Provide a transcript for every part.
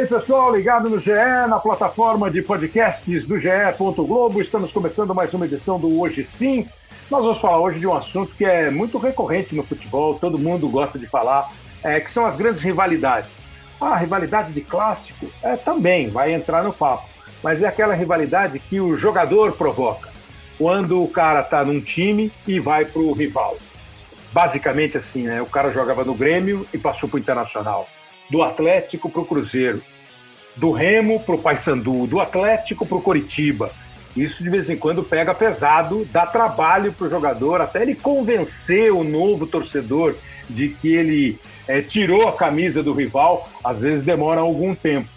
Aí, pessoal, ligado no GE, na plataforma de podcasts do GE. Globo. Estamos começando mais uma edição do Hoje Sim. Nós vamos falar hoje de um assunto que é muito recorrente no futebol, todo mundo gosta de falar, é, que são as grandes rivalidades. A rivalidade de clássico é, também vai entrar no papo, mas é aquela rivalidade que o jogador provoca, quando o cara está num time e vai para o rival. Basicamente assim, né? O cara jogava no Grêmio e passou para o Internacional do Atlético para o Cruzeiro, do Remo para o Paysandu, do Atlético para o Coritiba. Isso de vez em quando pega pesado, dá trabalho para o jogador, até ele convencer o novo torcedor de que ele é, tirou a camisa do rival, às vezes demora algum tempo.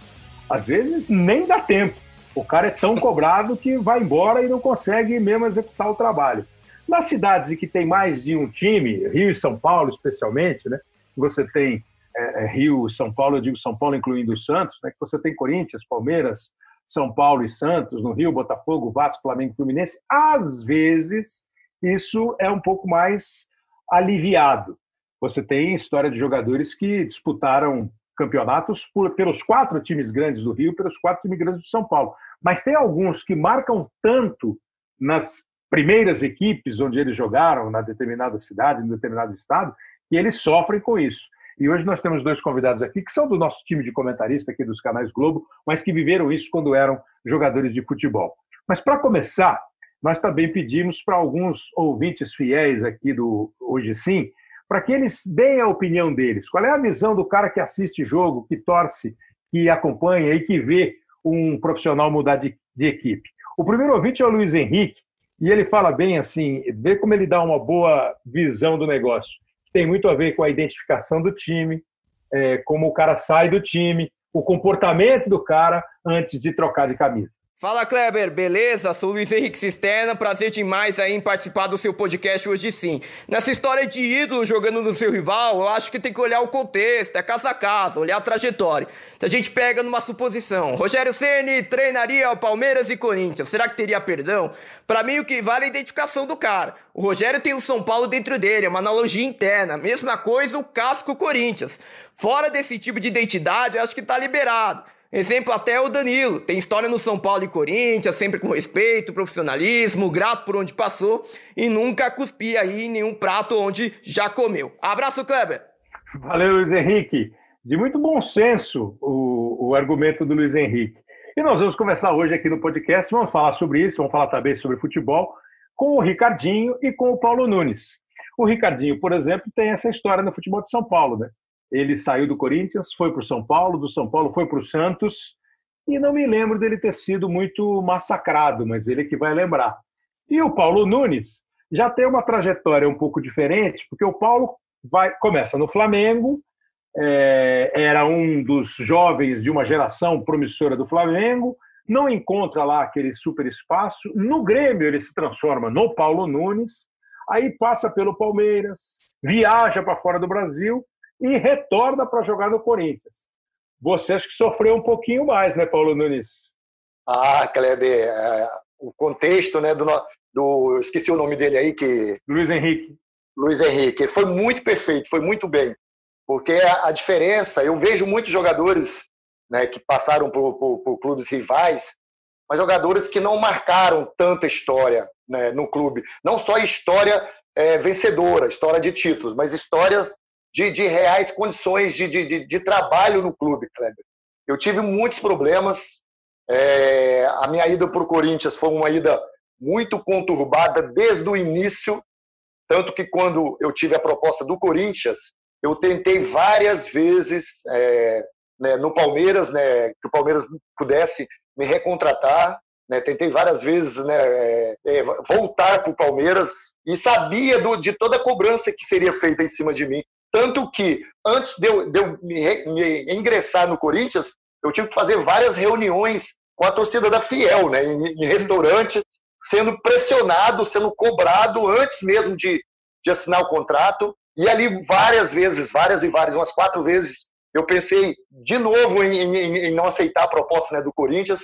Às vezes nem dá tempo. O cara é tão cobrado que vai embora e não consegue mesmo executar o trabalho. Nas cidades em que tem mais de um time, Rio e São Paulo especialmente, né, você tem é, é, Rio, São Paulo, eu digo São Paulo incluindo o Santos, né, que você tem Corinthians, Palmeiras, São Paulo e Santos, no Rio, Botafogo, Vasco, Flamengo Fluminense, às vezes isso é um pouco mais aliviado. Você tem história de jogadores que disputaram campeonatos por, pelos quatro times grandes do Rio, pelos quatro times grandes do São Paulo. Mas tem alguns que marcam tanto nas primeiras equipes onde eles jogaram, na determinada cidade, em determinado estado, que eles sofrem com isso. E hoje nós temos dois convidados aqui que são do nosso time de comentarista aqui dos canais Globo, mas que viveram isso quando eram jogadores de futebol. Mas para começar, nós também pedimos para alguns ouvintes fiéis aqui do Hoje Sim, para que eles deem a opinião deles. Qual é a visão do cara que assiste jogo, que torce, que acompanha e que vê um profissional mudar de, de equipe? O primeiro ouvinte é o Luiz Henrique, e ele fala bem assim, vê como ele dá uma boa visão do negócio tem muito a ver com a identificação do time, é, como o cara sai do time, o comportamento do cara antes de trocar de camisa. Fala Kleber, beleza? Sou Luiz Henrique Cisterna, prazer demais aí em participar do seu podcast hoje sim. Nessa história de ídolo jogando no seu rival, eu acho que tem que olhar o contexto, é casa a casa, olhar a trajetória. Se a gente pega numa suposição, Rogério Ceni treinaria o Palmeiras e Corinthians, será que teria perdão? Para mim o que vale é a identificação do cara. O Rogério tem o São Paulo dentro dele, é uma analogia interna. Mesma coisa o casco Corinthians. Fora desse tipo de identidade, eu acho que tá liberado. Exemplo até o Danilo, tem história no São Paulo e Corinthians, sempre com respeito, profissionalismo, grato por onde passou e nunca cuspia aí em nenhum prato onde já comeu. Abraço, Kleber! Valeu, Luiz Henrique. De muito bom senso o, o argumento do Luiz Henrique. E nós vamos conversar hoje aqui no podcast, vamos falar sobre isso, vamos falar também sobre futebol, com o Ricardinho e com o Paulo Nunes. O Ricardinho, por exemplo, tem essa história no futebol de São Paulo, né? Ele saiu do Corinthians, foi para o São Paulo, do São Paulo foi para o Santos, e não me lembro dele ter sido muito massacrado, mas ele que vai lembrar. E o Paulo Nunes já tem uma trajetória um pouco diferente, porque o Paulo vai começa no Flamengo, é, era um dos jovens de uma geração promissora do Flamengo, não encontra lá aquele super espaço. No Grêmio, ele se transforma no Paulo Nunes, aí passa pelo Palmeiras, viaja para fora do Brasil e retorna para jogar no Corinthians. Você acha que sofreu um pouquinho mais, né, Paulo Nunes? Ah, Kleber, é, o contexto, né, do, do, esqueci o nome dele aí que Luiz Henrique. Luiz Henrique, foi muito perfeito, foi muito bem, porque a, a diferença, eu vejo muitos jogadores, né, que passaram por, por, por clubes rivais, mas jogadores que não marcaram tanta história né, no clube, não só história é, vencedora, história de títulos, mas histórias de, de reais condições de, de, de, trabalho no clube, Kleber. Eu tive muitos problemas. É, a minha ida para o Corinthians foi uma ida muito conturbada desde o início, tanto que quando eu tive a proposta do Corinthians, eu tentei várias vezes é, né, no Palmeiras, né, que o Palmeiras pudesse me recontratar. Né, tentei várias vezes né, é, é voltar para o Palmeiras e sabia do, de toda a cobrança que seria feita em cima de mim. Tanto que, antes de eu, de eu me, me, ingressar no Corinthians, eu tive que fazer várias reuniões com a torcida da Fiel, né, em, em restaurantes, sendo pressionado, sendo cobrado antes mesmo de, de assinar o contrato. E ali, várias vezes, várias e várias, umas quatro vezes, eu pensei de novo em, em, em não aceitar a proposta né, do Corinthians.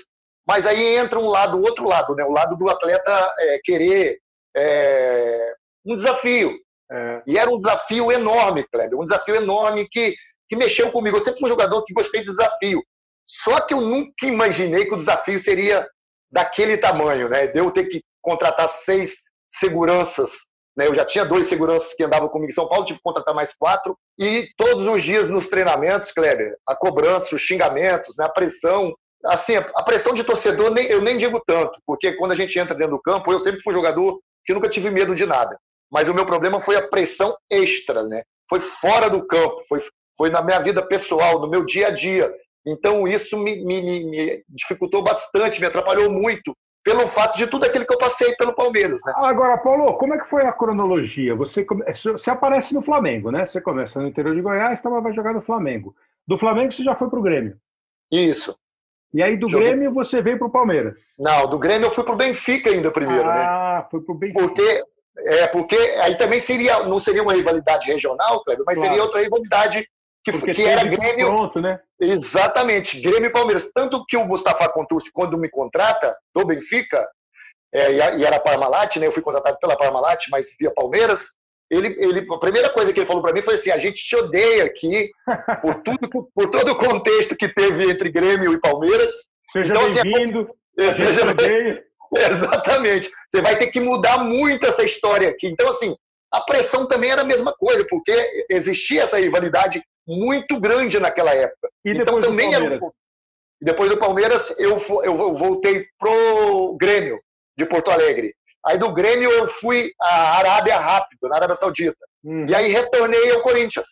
Mas aí entra um lado, outro lado, né, o lado do atleta é, querer é, um desafio. É. E era um desafio enorme, Kleber, um desafio enorme que, que mexeu comigo. Eu sempre fui um jogador que gostei de desafio. Só que eu nunca imaginei que o desafio seria daquele tamanho, né? De eu ter que contratar seis seguranças. Né? Eu já tinha dois seguranças que andavam comigo em São Paulo, tive que contratar mais quatro. E todos os dias nos treinamentos, Kleber, a cobrança, os xingamentos, né? a pressão. Assim, a pressão de torcedor eu nem digo tanto, porque quando a gente entra dentro do campo, eu sempre fui um jogador que nunca tive medo de nada. Mas o meu problema foi a pressão extra, né? Foi fora do campo, foi, foi na minha vida pessoal, no meu dia a dia. Então, isso me, me, me, dificultou bastante, me atrapalhou muito, pelo fato de tudo aquilo que eu passei pelo Palmeiras. Né? Agora, Paulo, como é que foi a cronologia? Você, você aparece no Flamengo, né? Você começa no interior de Goiás, então vai jogar no Flamengo. Do Flamengo você já foi para o Grêmio. Isso. E aí do Joguei... Grêmio você veio para o Palmeiras. Não, do Grêmio eu fui para o Benfica ainda primeiro, ah, né? Ah, foi para o Benfica. Porque, é, porque aí também seria, não seria uma rivalidade regional, Kleber, mas claro. seria outra rivalidade que, que era Grêmio. Pronto, né? Exatamente, Grêmio e Palmeiras. Tanto que o Mustafa Contursi, quando me contrata do Benfica, é, e era Parmalat, né? Eu fui contratado pela Parmalat, mas via Palmeiras. Ele, ele, a primeira coisa que ele falou para mim foi assim: a gente te odeia aqui por tudo, por, todo o contexto que teve entre Grêmio e Palmeiras. Seja então, assim, bem-vindo. É, seja bem Exatamente. Você vai ter que mudar muito essa história aqui. Então, assim, a pressão também era a mesma coisa, porque existia essa rivalidade muito grande naquela época. E então também era um... Depois do Palmeiras, eu, eu voltei pro Grêmio de Porto Alegre. Aí do Grêmio eu fui à Arábia rápido, na Arábia Saudita. Uhum. E aí retornei ao Corinthians.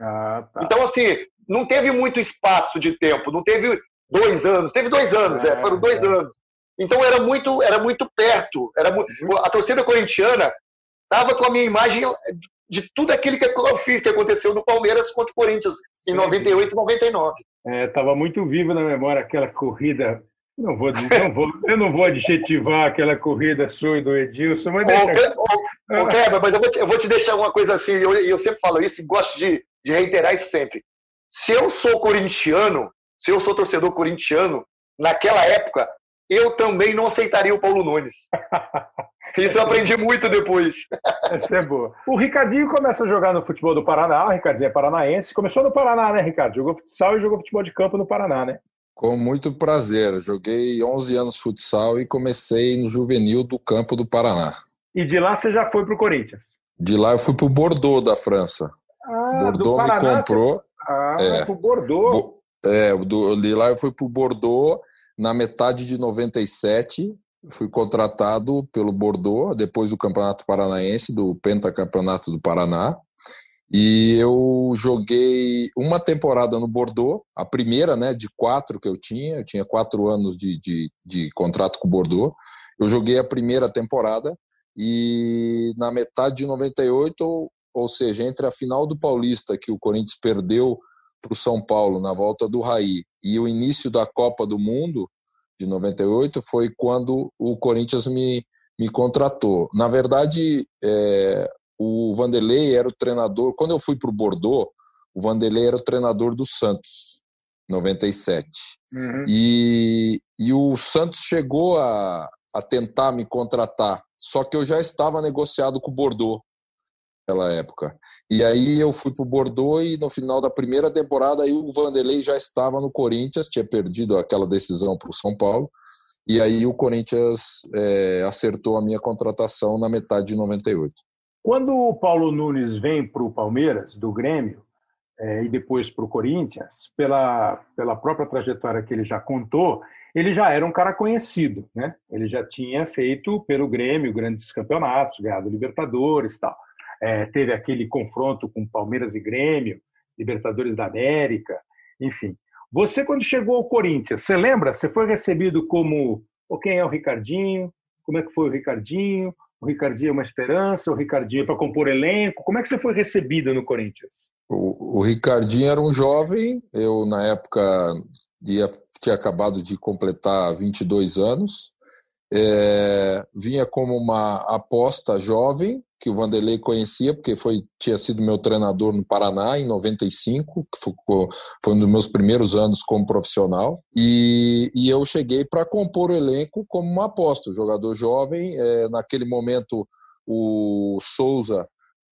Ah, tá. Então, assim, não teve muito espaço de tempo, não teve dois anos, teve dois anos, é, é foram dois é. anos. Então era muito, era muito perto. Era muito... Uhum. A torcida corintiana estava com a minha imagem de tudo aquilo que eu fiz, que aconteceu no Palmeiras contra o Corinthians em 98 e 99. Estava é, muito vivo na memória aquela corrida. Não vou, não vou, eu não vou adjetivar aquela corrida sua e do Edilson, mas deixa... ô, ô, ô, Kleber, mas eu vou, te, eu vou te deixar uma coisa assim, e eu, eu, sempre falo isso e gosto de, de reiterar isso sempre. Se eu sou corintiano, se eu sou torcedor corintiano, naquela época, eu também não aceitaria o Paulo Nunes. Isso eu aprendi muito depois. Essa é boa. O Ricardinho começa a jogar no futebol do Paraná. O Ricardinho é paranaense. Começou no Paraná, né, Ricardo? Jogou futsal e jogou futebol de campo no Paraná, né? Com muito prazer. Joguei 11 anos futsal e comecei no juvenil do campo do Paraná. E de lá você já foi para o Corinthians? De lá eu fui para o Bordeaux da França. Ah, Bordeaux Paraná, me comprou. Você... Ah, é, para o Bordeaux. Bo... É, de lá eu fui para o Bordeaux na metade de 97 fui contratado pelo Bordeaux depois do Campeonato Paranaense, do Pentacampeonato do Paraná. E eu joguei uma temporada no Bordeaux, a primeira né, de quatro que eu tinha, eu tinha quatro anos de, de, de contrato com o Bordeaux. Eu joguei a primeira temporada e na metade de 98, ou seja, entre a final do Paulista, que o Corinthians perdeu para o São Paulo na volta do Raí, e o início da Copa do Mundo, de 98 foi quando o Corinthians me, me contratou. Na verdade, é, o Vanderlei era o treinador. Quando eu fui para o Bordeaux, o Vanderlei era o treinador do Santos, 97. Uhum. E, e o Santos chegou a, a tentar me contratar, só que eu já estava negociado com o Bordeaux naquela época. E aí eu fui para o Bordeaux e no final da primeira temporada aí o Vanderlei já estava no Corinthians, tinha perdido aquela decisão para o São Paulo. E aí o Corinthians é, acertou a minha contratação na metade de 98. Quando o Paulo Nunes vem para o Palmeiras, do Grêmio, é, e depois para o Corinthians, pela, pela própria trajetória que ele já contou, ele já era um cara conhecido, né? Ele já tinha feito pelo Grêmio grandes campeonatos, ganhado Libertadores, tal é, teve aquele confronto com Palmeiras e Grêmio, Libertadores da América, enfim. Você, quando chegou ao Corinthians, você lembra? Você foi recebido como oh, quem é o Ricardinho? Como é que foi o Ricardinho? O Ricardinho é uma esperança? O Ricardinho é para compor elenco? Como é que você foi recebido no Corinthians? O, o Ricardinho era um jovem, eu, na época, ia, tinha acabado de completar 22 anos. É, vinha como uma aposta jovem, que o Vanderlei conhecia, porque foi, tinha sido meu treinador no Paraná em 95, que foi, foi um dos meus primeiros anos como profissional. E, e eu cheguei para compor o elenco como uma aposta, jogador jovem. É, naquele momento, o Souza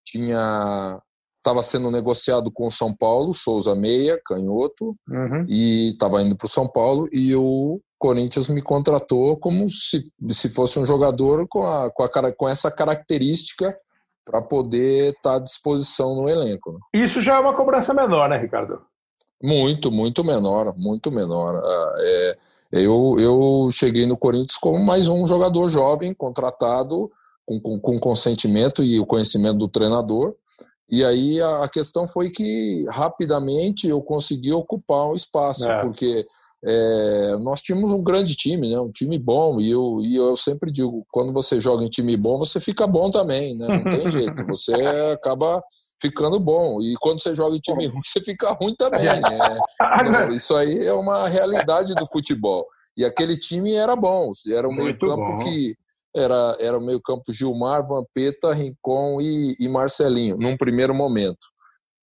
tinha estava sendo negociado com o São Paulo, Souza Meia, canhoto, uhum. e estava indo para o São Paulo, e o Corinthians me contratou como se, se fosse um jogador com, a, com, a, com essa característica para poder estar tá à disposição no elenco. Né? Isso já é uma cobrança menor, né, Ricardo? Muito, muito menor, muito menor. Ah, é, eu, eu cheguei no Corinthians como mais um jogador jovem, contratado com, com, com consentimento e o conhecimento do treinador, e aí a questão foi que rapidamente eu consegui ocupar um espaço, é. porque é, nós tínhamos um grande time, né? um time bom, e eu, e eu sempre digo, quando você joga em time bom, você fica bom também, né? não tem jeito, você acaba ficando bom, e quando você joga em time ruim, você fica ruim também. Né? Então, isso aí é uma realidade do futebol. E aquele time era bom, era um meio campo que era, era o meio-campo Gilmar, Vampeta, Rincon e, e, Marcelinho, num primeiro momento.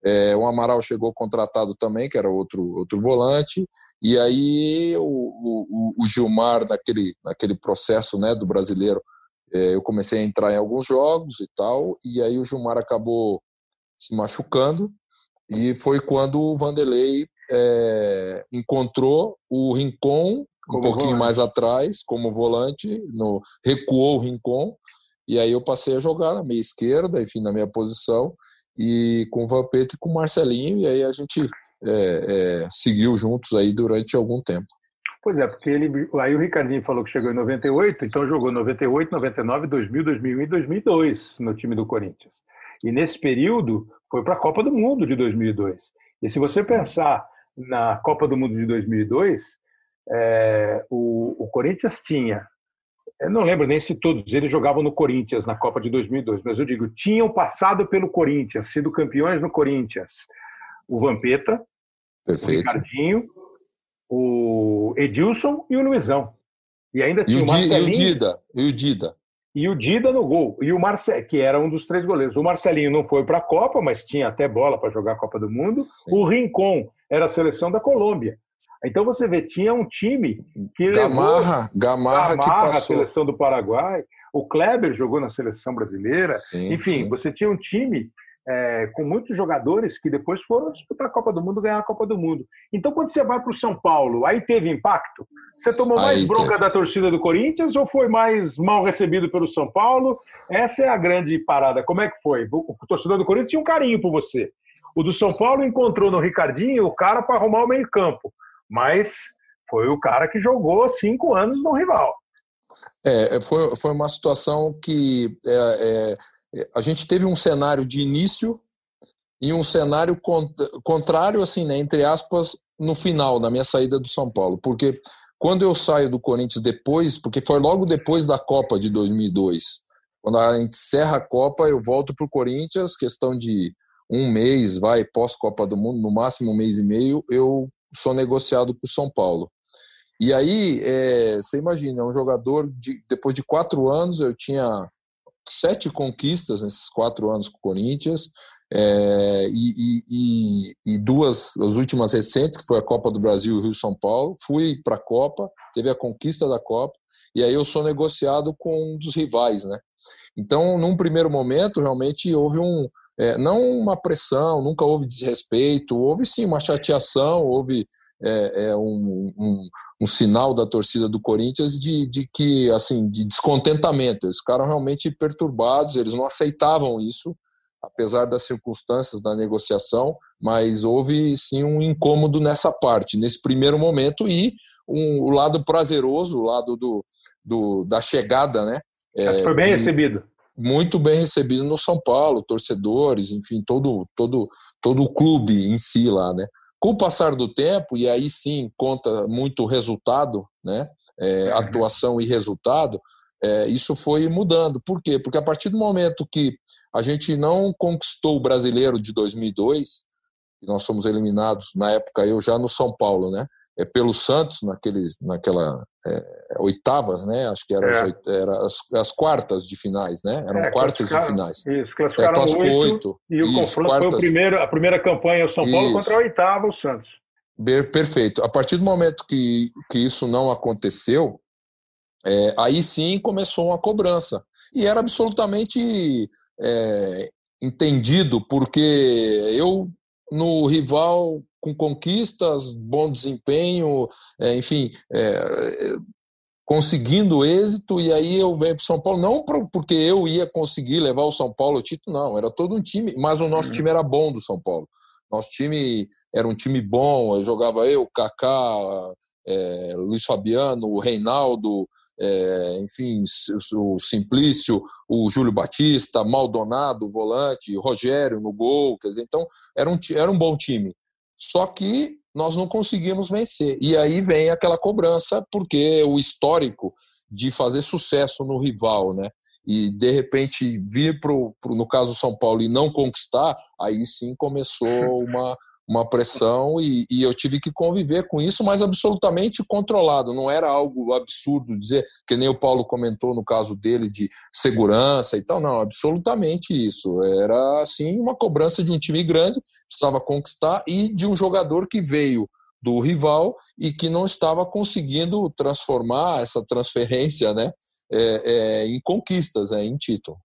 É, o Amaral chegou contratado também, que era outro, outro volante, e aí o, o, o Gilmar, naquele, naquele processo né, do brasileiro, é, eu comecei a entrar em alguns jogos e tal, e aí o Gilmar acabou se machucando, e foi quando o Vanderlei é, encontrou o Rincon um pouquinho volante. mais atrás, como volante, no, recuou o Rincon, e aí eu passei a jogar na meia esquerda, enfim, na minha posição, e com o Vampeta e com o Marcelinho, e aí a gente é, é, seguiu juntos aí durante algum tempo. Pois é, porque ele, aí o Ricardinho falou que chegou em 98, então jogou 98, 99, 2000, 2001 e 2002 no time do Corinthians. E nesse período foi para a Copa do Mundo de 2002. E se você pensar na Copa do Mundo de 2002, é, o, o, Corinthians tinha, eu não lembro nem se todos eles jogavam no Corinthians na Copa de 2002, mas eu digo, tinham passado pelo Corinthians, sido campeões no Corinthians. O Vampeta, Perfeito. o Ricardinho, o Edilson e o Luizão. E ainda tinha e o, o Marcelinho. E o Dida. E o Dida. E o Dida no gol. E o Marcelo, que era um dos três goleiros. O Marcelinho não foi para a Copa, mas tinha até bola para jogar a Copa do Mundo. Sim. O Rincon era a seleção da Colômbia. Então você vê, tinha um time que Gamarra, levou Gamarra, que passou. a seleção do Paraguai, o Kleber jogou na seleção brasileira. Sim, Enfim, sim. você tinha um time é, com muitos jogadores que depois foram disputar a Copa do Mundo, ganhar a Copa do Mundo. Então, quando você vai para o São Paulo, aí teve impacto? Você tomou mais aí bronca teve. da torcida do Corinthians ou foi mais mal recebido pelo São Paulo? Essa é a grande parada. Como é que foi? O torcedor do Corinthians tinha um carinho por você. O do São Paulo encontrou no Ricardinho o cara para arrumar o meio-campo mas foi o cara que jogou cinco anos no rival. É, é foi, foi uma situação que é, é, a gente teve um cenário de início e um cenário contrário, assim, né, entre aspas, no final, na minha saída do São Paulo. Porque quando eu saio do Corinthians depois, porque foi logo depois da Copa de 2002, quando a gente encerra a Copa, eu volto para o Corinthians, questão de um mês, vai, pós-Copa do Mundo, no máximo um mês e meio, eu sou negociado para o São Paulo. E aí, é, você imagina, é um jogador, de, depois de quatro anos, eu tinha sete conquistas nesses quatro anos com o Corinthians, é, e, e, e, duas, as últimas recentes, que foi a Copa do Brasil e Rio São Paulo. Fui para a Copa, teve a conquista da Copa, e aí eu sou negociado com um dos rivais, né? Então, num primeiro momento, realmente houve um, é, não uma pressão, nunca houve desrespeito, houve sim uma chateação, houve é, é um, um, um, sinal da torcida do Corinthians de, de que, assim, de descontentamento. Eles ficaram realmente perturbados, eles não aceitavam isso, apesar das circunstâncias da negociação, mas houve sim um incômodo nessa parte, nesse primeiro momento, e um, o lado prazeroso, o lado do, do da chegada, né? É, foi bem de, recebido. Muito bem recebido no São Paulo, torcedores, enfim, todo, todo, todo o clube em si lá, né? Com o passar do tempo, e aí sim conta muito resultado, né? É, uhum. atuação e resultado, é, isso foi mudando. Por quê? Porque a partir do momento que a gente não conquistou o brasileiro de 2002, nós fomos eliminados na época eu já no São Paulo, né? É, pelo Santos naqueles, naquela é, oitavas, né? Acho que eram é. as, era as, as, quartas de finais, né? Eram é, quartas de finais. Isso, classificaram é, oito, oito. E o isso, confronto quartas. foi o primeiro, a primeira campanha São Paulo isso. contra a oitava o Santos. Perfeito. A partir do momento que, que isso não aconteceu, é, aí sim começou uma cobrança. E era absolutamente é, entendido, porque eu, no rival, com conquistas, bom desempenho, é, enfim, é, conseguindo êxito, e aí eu venho para São Paulo, não porque eu ia conseguir levar o São Paulo ao título, não, era todo um time, mas o nosso uhum. time era bom do São Paulo. Nosso time era um time bom, eu jogava eu, Kaká, é, Luiz Fabiano, o Reinaldo, é, enfim, o Simplício, o Júlio Batista, Maldonado, o volante, Rogério no gol, quer dizer, então era um, era um bom time. Só que nós não conseguimos vencer. E aí vem aquela cobrança, porque o histórico de fazer sucesso no rival, né? E de repente vir pro no caso São Paulo e não conquistar, aí sim começou uma uma pressão e, e, eu tive que conviver com isso, mas absolutamente controlado. Não era algo absurdo dizer, que nem o Paulo comentou no caso dele de segurança e tal. Não, absolutamente isso. Era assim uma cobrança de um time grande, precisava conquistar e de um jogador que veio do rival e que não estava conseguindo transformar essa transferência, né, é, é, em conquistas, é, em título.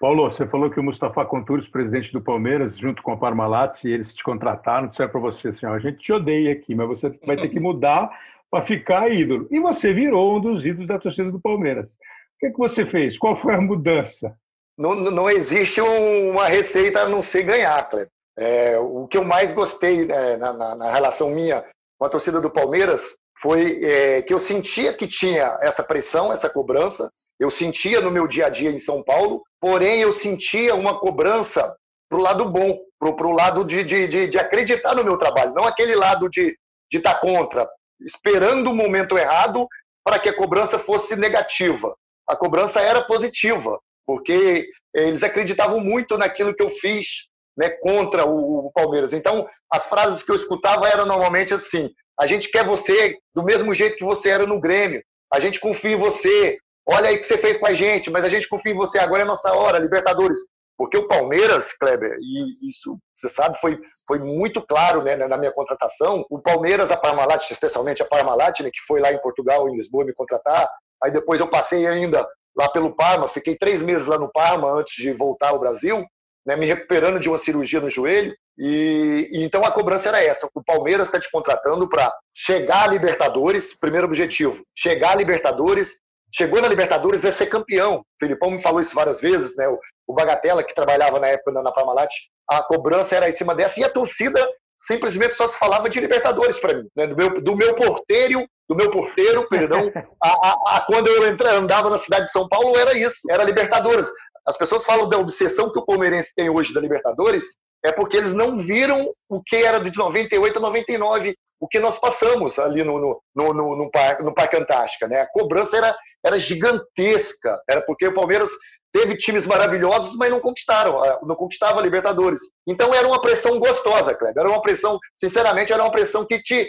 Paulo, você falou que o Mustafa Conturos, presidente do Palmeiras, junto com a Parmalat, eles te contrataram, disseram para você assim, ó, a gente te odeia aqui, mas você vai ter que mudar para ficar ídolo. E você virou um dos ídolos da torcida do Palmeiras. O que, é que você fez? Qual foi a mudança? Não, não existe uma receita a não ser ganhar, Cleber. É, o que eu mais gostei né, na, na, na relação minha com a torcida do Palmeiras foi é, que eu sentia que tinha essa pressão, essa cobrança. Eu sentia no meu dia a dia em São Paulo, porém eu sentia uma cobrança para o lado bom, para o lado de, de, de, de, acreditar no meu trabalho, não aquele lado de estar tá contra, esperando o momento errado para que a cobrança fosse negativa. A cobrança era positiva, porque eles acreditavam muito naquilo que eu fiz né, contra o, o Palmeiras. Então, as frases que eu escutava eram normalmente assim: a gente quer você do mesmo jeito que você era no Grêmio. A gente confia em você. Olha aí o que você fez com a gente, mas a gente confia em você. Agora é nossa hora, Libertadores. Porque o Palmeiras, Kleber, e isso você sabe, foi, foi muito claro né, na minha contratação. O Palmeiras, a Parmalat, especialmente a Parmalat, né, que foi lá em Portugal, em Lisboa, me contratar. Aí depois eu passei ainda lá pelo Parma, fiquei três meses lá no Parma antes de voltar ao Brasil, né, me recuperando de uma cirurgia no joelho. E, e, então a cobrança era essa: o Palmeiras está te contratando para chegar a Libertadores, primeiro objetivo, chegar a Libertadores. Chegou na Libertadores é ser campeão. O Filipão me falou isso várias vezes, né? O, o Bagatella, que trabalhava na época na, na Parmalat, a cobrança era em cima dessa, e a torcida simplesmente só se falava de Libertadores para mim, né? do, meu, do meu porteiro, do meu porteiro, perdão, a, a, a, quando eu entra, andava na cidade de São Paulo era isso, era Libertadores. As pessoas falam da obsessão que o palmeirense tem hoje da Libertadores, é porque eles não viram o que era de 98 a 99, o que nós passamos ali no, no, no, no, no, Parque, no Parque Antártica. Né? A cobrança era, era gigantesca, era porque o Palmeiras teve times maravilhosos, mas não conquistaram, não conquistava a Libertadores. Então era uma pressão gostosa, Kleber. Era uma pressão, sinceramente, era uma pressão que te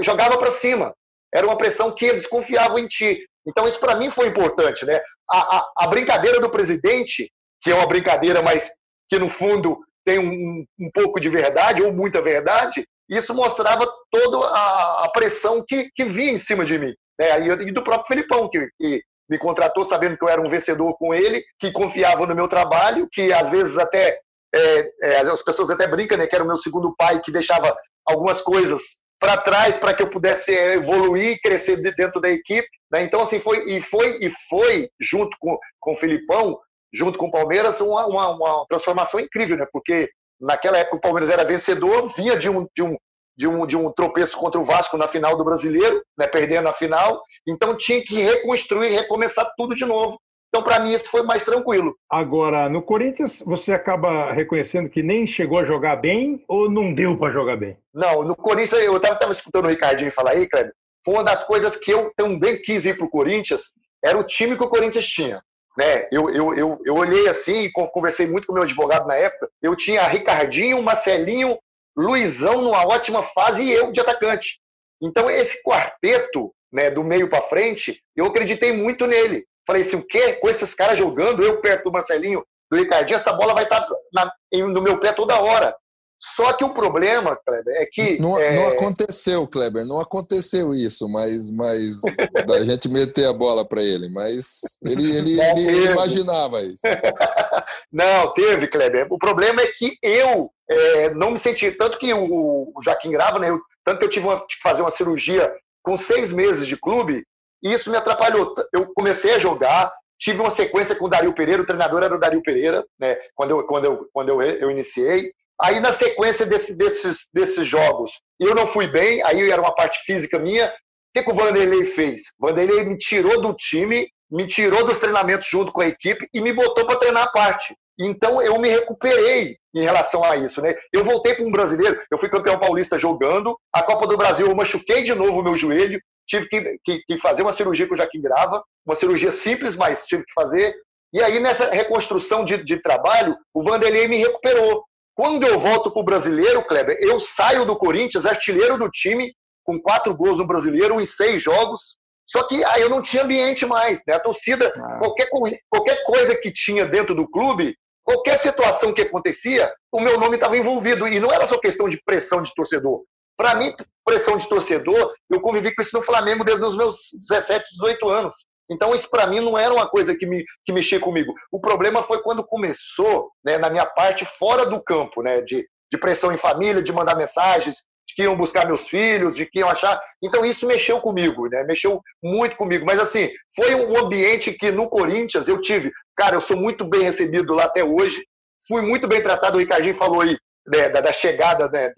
jogava para cima. Era uma pressão que eles confiavam em ti. Então isso para mim foi importante, né? A, a, a, brincadeira do presidente, que é uma brincadeira, mas que no fundo tem um, um pouco de verdade ou muita verdade, isso mostrava toda a, a pressão que, que vinha em cima de mim. Né? E, do próprio Felipão, que, que me contratou sabendo que eu era um vencedor com ele, que confiava no meu trabalho, que às vezes até é, é, as pessoas até brincam, né, que era o meu segundo pai, que deixava algumas coisas para trás para que eu pudesse evoluir, crescer dentro da equipe. Né? Então, assim, foi e foi e foi junto com, com o Filipão junto com o Palmeiras, uma, uma, uma, transformação incrível, né? Porque naquela época o Palmeiras era vencedor, vinha de um, de um, de um, de um tropeço contra o Vasco na final do Brasileiro, né? perdendo a final, então tinha que reconstruir, recomeçar tudo de novo. Então, para mim, isso foi mais tranquilo. Agora, no Corinthians, você acaba reconhecendo que nem chegou a jogar bem ou não deu para jogar bem? Não, no Corinthians, eu estava escutando o Ricardinho falar aí, Kleber, foi uma das coisas que eu também quis ir para o Corinthians, era o time que o Corinthians tinha. Né? Eu, eu, eu, eu olhei assim, conversei muito com o meu advogado na época. Eu tinha Ricardinho, Marcelinho, Luizão numa ótima fase e eu de atacante. Então, esse quarteto, né, do meio para frente, eu acreditei muito nele. Falei assim: o quê? Com esses caras jogando, eu perto do Marcelinho, do Ricardinho, essa bola vai estar tá na, no meu pé toda hora. Só que o problema, Kleber, é que. Não, é... não aconteceu, Kleber, não aconteceu isso, mas, mas da gente meter a bola para ele, mas ele, ele, ele, ele, imaginava isso. não, teve, Kleber. O problema é que eu é, não me senti. Tanto que o, o Joaquim Grava, né? Eu, tanto que eu tive, uma, tive que fazer uma cirurgia com seis meses de clube, e isso me atrapalhou. Eu comecei a jogar, tive uma sequência com o Dario Pereira, o treinador era o Dario Pereira, né? Quando eu, quando eu, quando eu, eu iniciei. Aí, na sequência desse, desses, desses jogos, eu não fui bem, aí era uma parte física minha. O que, que o Vanderlei fez? O Vanderlei me tirou do time, me tirou dos treinamentos junto com a equipe e me botou para treinar a parte. Então, eu me recuperei em relação a isso. Né? Eu voltei para um brasileiro, eu fui campeão paulista jogando, a Copa do Brasil eu machuquei de novo o meu joelho, tive que, que, que fazer uma cirurgia com o Jaquim Grava, uma cirurgia simples, mas tive que fazer. E aí, nessa reconstrução de, de trabalho, o Vanderlei me recuperou. Quando eu volto para o brasileiro, Kleber, eu saio do Corinthians, artilheiro do time, com quatro gols no brasileiro em seis jogos. Só que aí eu não tinha ambiente mais. Né? A torcida, ah. qualquer, qualquer coisa que tinha dentro do clube, qualquer situação que acontecia, o meu nome estava envolvido. E não era só questão de pressão de torcedor. Para mim, pressão de torcedor, eu convivi com isso no Flamengo desde os meus 17, 18 anos. Então, isso para mim não era uma coisa que, me, que mexia comigo. O problema foi quando começou, né, na minha parte, fora do campo, né, de, de pressão em família, de mandar mensagens, de que iam buscar meus filhos, de que iam achar. Então, isso mexeu comigo, né, mexeu muito comigo. Mas, assim, foi um ambiente que no Corinthians eu tive. Cara, eu sou muito bem recebido lá até hoje, fui muito bem tratado. O Ricardinho falou aí né, da, da, chegada, né,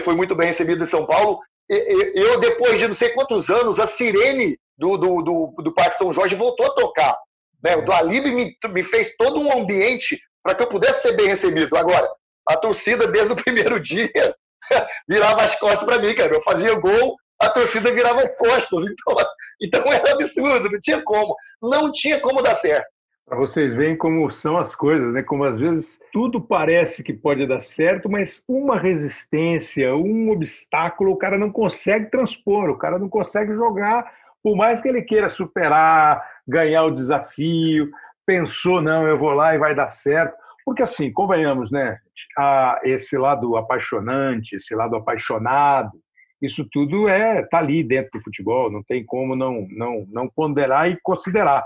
que foi muito bem recebido em São Paulo. Eu, depois de não sei quantos anos, a sirene do, do, do, do Parque São Jorge voltou a tocar. Né? O do Alibe me, me fez todo um ambiente para que eu pudesse ser bem recebido. Agora, a torcida, desde o primeiro dia, virava as costas para mim, cara. Eu fazia gol, a torcida virava as costas. Então, então era absurdo, não tinha como. Não tinha como dar certo. Para vocês verem como são as coisas, né? Como às vezes tudo parece que pode dar certo, mas uma resistência, um obstáculo, o cara não consegue transpor, o cara não consegue jogar por mais que ele queira superar, ganhar o desafio, pensou, não, eu vou lá e vai dar certo. Porque, assim, convenhamos, né? A, esse lado apaixonante, esse lado apaixonado, isso tudo é tá ali dentro do futebol, não tem como não, não, não ponderar e considerar.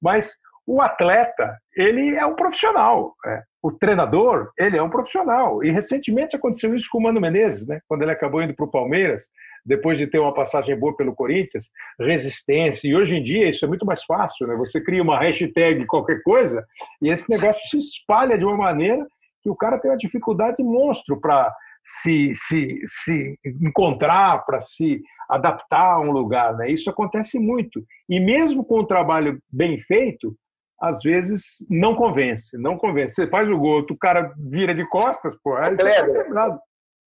Mas o atleta, ele é um profissional. É. O treinador, ele é um profissional. E recentemente aconteceu isso com o Mano Menezes, né? quando ele acabou indo para o Palmeiras, depois de ter uma passagem boa pelo Corinthians, resistência. E hoje em dia isso é muito mais fácil. Né? Você cria uma hashtag qualquer coisa e esse negócio se espalha de uma maneira que o cara tem uma dificuldade monstro para se, se, se encontrar, para se adaptar a um lugar. Né? Isso acontece muito. E mesmo com o trabalho bem feito, às vezes não convence, não convence. Você faz o gol, o cara vira de costas, pô, aí Kleber, tá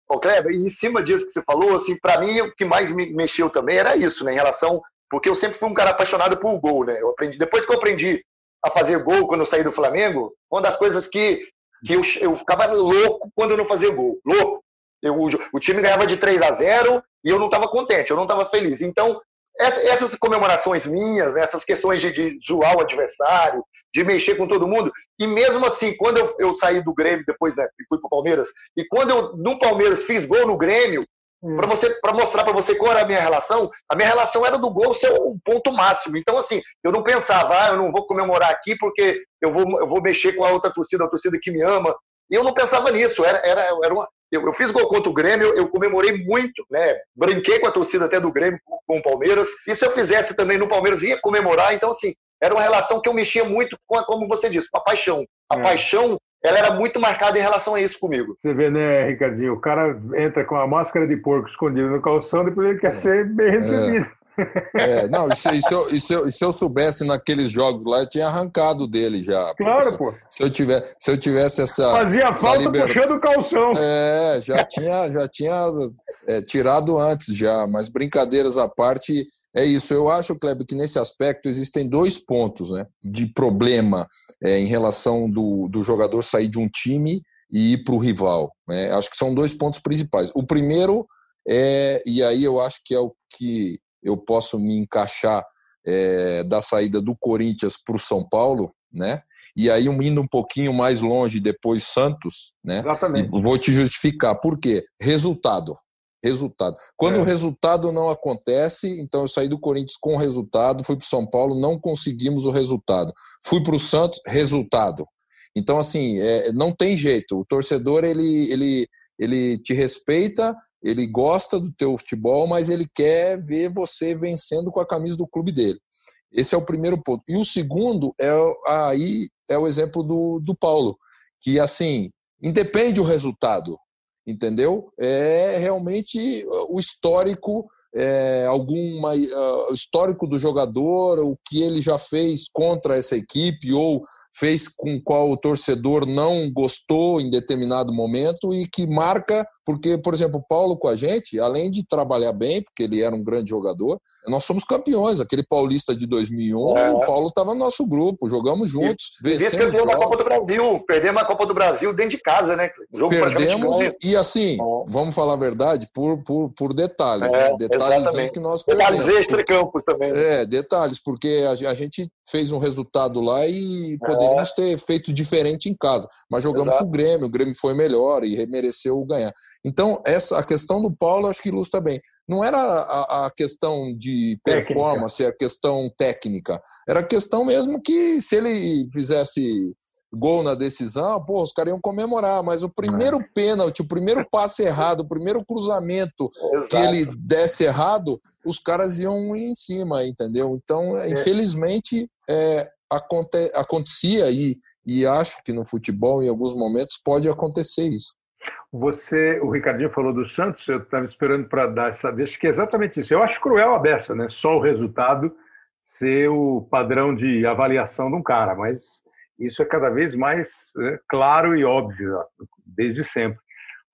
Ô, Kleber, e em cima disso que você falou, assim, para mim o que mais me mexeu também era isso, né, em relação, porque eu sempre fui um cara apaixonado por gol, né? Eu aprendi, depois que eu aprendi a fazer gol quando eu saí do Flamengo, uma das coisas que, que eu, eu ficava louco quando eu não fazia gol, louco. Eu, o, o time ganhava de 3 a 0 e eu não estava contente, eu não estava feliz. Então, essas comemorações minhas, né, essas questões de, de zoar o adversário, de mexer com todo mundo, e mesmo assim, quando eu, eu saí do Grêmio, depois né, fui para o Palmeiras, e quando eu no Palmeiras fiz gol no Grêmio, hum. para você para mostrar para você qual era a minha relação, a minha relação era do gol ser o ponto máximo. Então, assim, eu não pensava, ah, eu não vou comemorar aqui porque eu vou, eu vou mexer com a outra torcida, a torcida que me ama. E eu não pensava nisso, era, era, era uma, eu, eu, fiz gol contra o Grêmio, eu comemorei muito, né? Brinquei com a torcida até do Grêmio com o Palmeiras. E se eu fizesse também no Palmeiras, ia comemorar. Então, assim, era uma relação que eu mexia muito com, a, como você disse, com a paixão. A é. paixão, ela era muito marcada em relação a isso comigo. Você vê, né, Ricardinho? O cara entra com a máscara de porco escondida no calção, depois ele quer é. ser bem recebido. É. Não, e se, e, se eu, e, se eu, e se eu soubesse naqueles jogos lá, eu tinha arrancado dele já. Claro, pô. Se eu, tiver, se eu tivesse essa. Fazia essa falta liber... puxando o calção. É, já tinha, já tinha é, tirado antes já, mas brincadeiras à parte, é isso. Eu acho, Kleber, que nesse aspecto existem dois pontos né, de problema é, em relação do, do jogador sair de um time e ir para o rival. Né? Acho que são dois pontos principais. O primeiro é, e aí eu acho que é o que eu posso me encaixar é, da saída do Corinthians para o São Paulo, né? E aí indo um pouquinho mais longe, depois Santos, né? Exatamente. Vou te justificar. Por quê? Resultado. Resultado. Quando é. o resultado não acontece, então eu saí do Corinthians com resultado, fui para São Paulo, não conseguimos o resultado. Fui para o Santos, resultado. Então, assim, é, não tem jeito. O torcedor, ele, ele, ele te respeita, ele gosta do teu futebol, mas ele quer ver você vencendo com a camisa do clube dele. Esse é o primeiro ponto. E o segundo é aí é o exemplo do, do Paulo, que assim, independe o resultado, entendeu? É realmente o histórico é, alguma uh, histórico do jogador, o que ele já fez contra essa equipe ou fez com qual o torcedor não gostou em determinado momento e que marca, porque, por exemplo, o Paulo com a gente, além de trabalhar bem, porque ele era um grande jogador, nós somos campeões. Aquele paulista de 2001, é. o Paulo estava no nosso grupo, jogamos juntos. E campeão da Copa do Brasil, perdemos a Copa do Brasil dentro de casa, né? jogo Perdemos e, e, assim, é. vamos falar a verdade, por, por, por detalhes. É, né? Detalhes que nós perdemos. Detalhes extra-campos também. É, detalhes, porque a, a gente fez um resultado lá e poderíamos é. ter feito diferente em casa. Mas jogamos Exato. com o Grêmio, o Grêmio foi melhor e mereceu ganhar. Então, essa, a questão do Paulo acho que ilustra bem. Não era a, a questão de performance, técnica. a questão técnica. Era a questão mesmo que se ele fizesse gol na decisão, pô, os caras iam comemorar, mas o primeiro é. pênalti, o primeiro passe errado, o primeiro cruzamento Exato. que ele desse errado, os caras iam ir em cima, entendeu? Então, é. infelizmente, é, aconte, acontecia e, e acho que no futebol, em alguns momentos, pode acontecer isso. Você, o Ricardinho falou do Santos, eu estava esperando para dar essa deixa, que é exatamente isso. Eu acho cruel a beça, né? Só o resultado ser o padrão de avaliação de um cara, mas isso é cada vez mais é, claro e óbvio, desde sempre.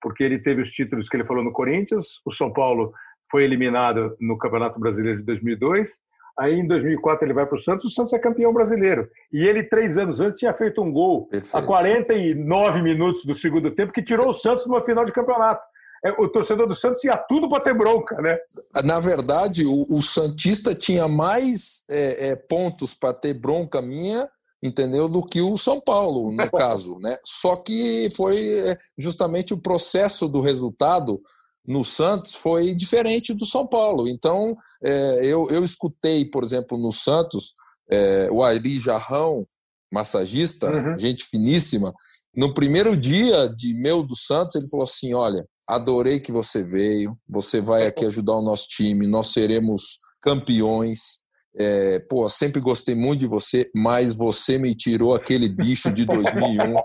Porque ele teve os títulos que ele falou no Corinthians, o São Paulo foi eliminado no Campeonato Brasileiro de 2002, Aí em 2004 ele vai para o Santos, o Santos é campeão brasileiro. E ele, três anos antes, tinha feito um gol Perfeito. a 49 minutos do segundo tempo que tirou o Santos numa final de campeonato. É, o torcedor do Santos ia tudo para ter bronca, né? Na verdade, o, o Santista tinha mais é, é, pontos para ter bronca minha entendeu? Do que o São Paulo, no caso, né? Só que foi é, justamente o processo do resultado no Santos foi diferente do São Paulo. Então, é, eu, eu escutei, por exemplo, no Santos, é, o Ari Jarrão, massagista, uhum. gente finíssima, no primeiro dia de meu do Santos, ele falou assim: Olha, adorei que você veio, você vai aqui ajudar o nosso time, nós seremos campeões. É, pô, sempre gostei muito de você, mas você me tirou aquele bicho de 2001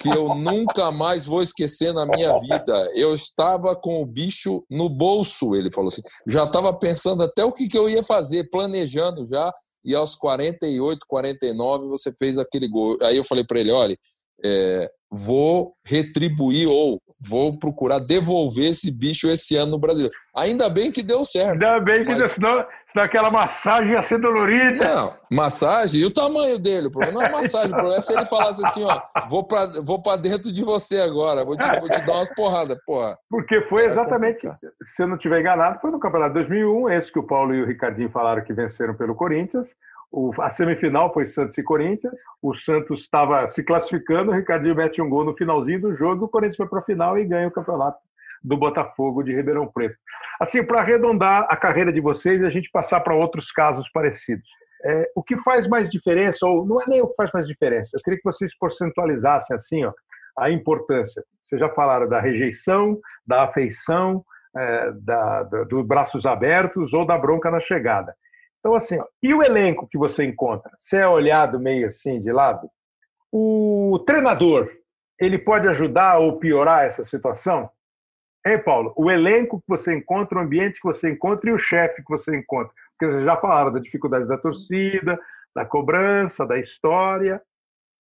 que eu nunca mais vou esquecer na minha vida. Eu estava com o bicho no bolso, ele falou assim. Já estava pensando até o que, que eu ia fazer, planejando já. E aos 48, 49, você fez aquele gol. Aí eu falei para ele: olha, é, vou retribuir ou vou procurar devolver esse bicho esse ano no Brasil. Ainda bem que deu certo. Ainda bem que mas... deu, senão, daquela massagem ia ser dolorida. Não, massagem e o tamanho dele. O problema não é massagem. O problema é se ele falasse assim, ó, vou para vou pra dentro de você agora, vou te, vou te dar umas porradas, porra. Porque foi exatamente, se eu não estiver enganado, foi no Campeonato 2001, esse que o Paulo e o Ricardinho falaram que venceram pelo Corinthians. A semifinal foi Santos e Corinthians. O Santos estava se classificando, o Ricardinho mete um gol no finalzinho do jogo, o Corinthians foi para a final e ganha o campeonato do Botafogo de Ribeirão Preto. Assim, para arredondar a carreira de vocês e a gente passar para outros casos parecidos. É, o que faz mais diferença, ou não é nem o que faz mais diferença, eu queria que vocês porcentualizassem assim, ó, a importância. Vocês já falaram da rejeição, da afeição, é, da, dos braços abertos ou da bronca na chegada. Então, assim, ó, e o elenco que você encontra? Você é olhado meio assim de lado? O treinador, ele pode ajudar ou piorar essa situação? Hein, Paulo? O elenco que você encontra, o ambiente que você encontra e o chefe que você encontra. Porque vocês já falaram da dificuldade da torcida, da cobrança, da história.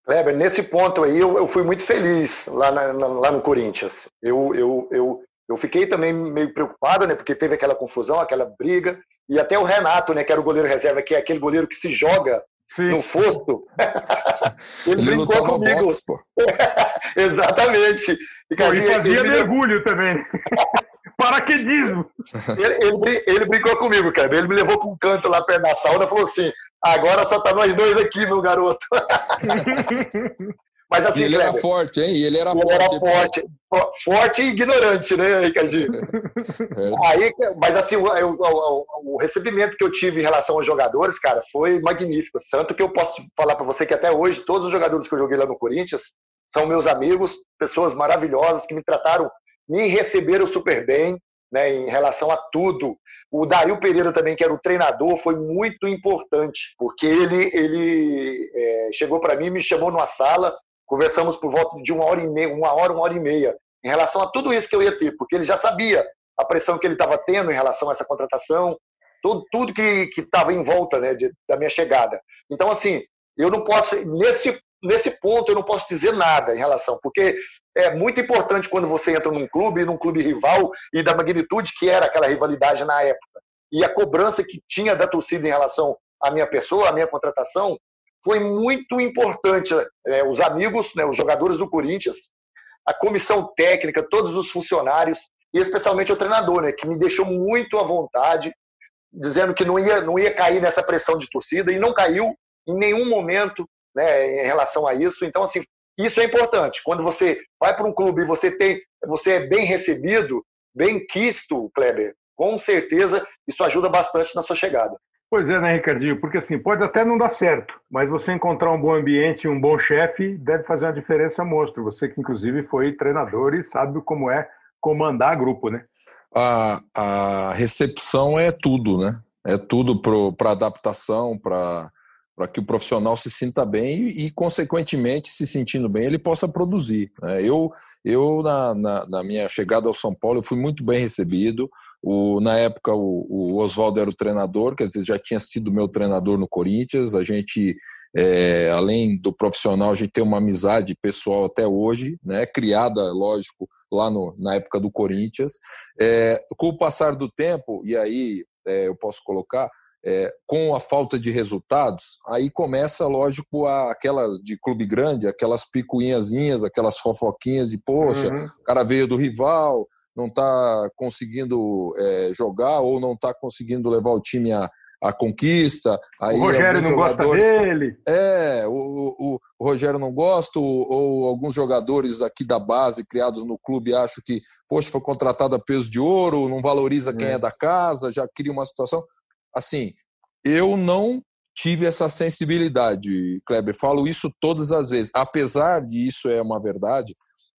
Kleber, nesse ponto aí eu, eu fui muito feliz lá, na, lá no Corinthians. Eu, eu, eu, eu fiquei também meio preocupado, né? Porque teve aquela confusão, aquela briga. E até o Renato, né? Que era o goleiro reserva, que é aquele goleiro que se joga Sim. no fosto. ele, ele brincou comigo. Boxe, Exatamente. E, Pô, e fazia ele mergulho também. Paraquedismo. Ele, ele, ele, brincou comigo, cara. Ele me levou para um canto lá perto da sauna e falou assim: Agora só tá nós dois aqui, meu garoto. Mas assim, e ele Kleber, era forte, hein? E ele era ele forte. Era forte, forte e ignorante, né, Ricardinho? É. Aí, mas assim, o, o, o, recebimento que eu tive em relação aos jogadores, cara, foi magnífico. Tanto que eu posso falar para você que até hoje, todos os jogadores que eu joguei lá no Corinthians são meus amigos, pessoas maravilhosas que me trataram, me receberam super bem. Né, em relação a tudo. O Dario Pereira também, que era o treinador, foi muito importante, porque ele, ele é, chegou para mim, me chamou numa sala, Conversamos por volta de uma hora e meia, uma hora, uma hora e meia, em relação a tudo isso que eu ia ter, porque ele já sabia a pressão que ele estava tendo em relação a essa contratação, tudo, tudo que estava em volta né, de, da minha chegada. Então, assim, eu não posso, nesse, nesse ponto, eu não posso dizer nada em relação, porque é muito importante quando você entra num clube, num clube rival, e da magnitude que era aquela rivalidade na época, e a cobrança que tinha da torcida em relação à minha pessoa, à minha contratação, foi muito importante. É, os amigos, né, os jogadores do Corinthians, a comissão técnica, todos os funcionários, e especialmente o treinador, né, que me deixou muito à vontade, dizendo que não ia, não ia cair nessa pressão de torcida, e não caiu em nenhum momento né, em relação a isso. Então, assim, isso é importante. Quando você vai para um clube e você, tem, você é bem recebido, bem quisto, Kleber, com certeza isso ajuda bastante na sua chegada. Pois é, né, Ricardinho? Porque assim, pode até não dar certo, mas você encontrar um bom ambiente um bom chefe deve fazer uma diferença monstro. Você que, inclusive, foi treinador e sabe como é comandar grupo, né? A, a recepção é tudo, né? É tudo para adaptação, para para que o profissional se sinta bem e, consequentemente, se sentindo bem, ele possa produzir. Né? Eu, eu na, na, na, minha chegada ao São Paulo, eu fui muito bem recebido. O, na época, o, o Oswaldo era o treinador, quer dizer, já tinha sido meu treinador no Corinthians. A gente, é, além do profissional, a gente tem uma amizade pessoal até hoje, né? criada, lógico, lá no, na época do Corinthians. É, com o passar do tempo, e aí é, eu posso colocar, é, com a falta de resultados, aí começa, lógico, a, aquelas de clube grande, aquelas picuinhazinhas, aquelas fofoquinhas de, poxa, uhum. o cara veio do rival, não está conseguindo é, jogar ou não está conseguindo levar o time à, à conquista. Aí o Rogério não gosta dele. É, o, o, o Rogério não gosta, ou, ou, alguns jogadores aqui da base, criados no clube, acham que, poxa, foi contratado a peso de ouro, não valoriza quem é, é da casa, já cria uma situação. Assim, eu não tive essa sensibilidade, Kleber. Falo isso todas as vezes. Apesar de isso é uma verdade,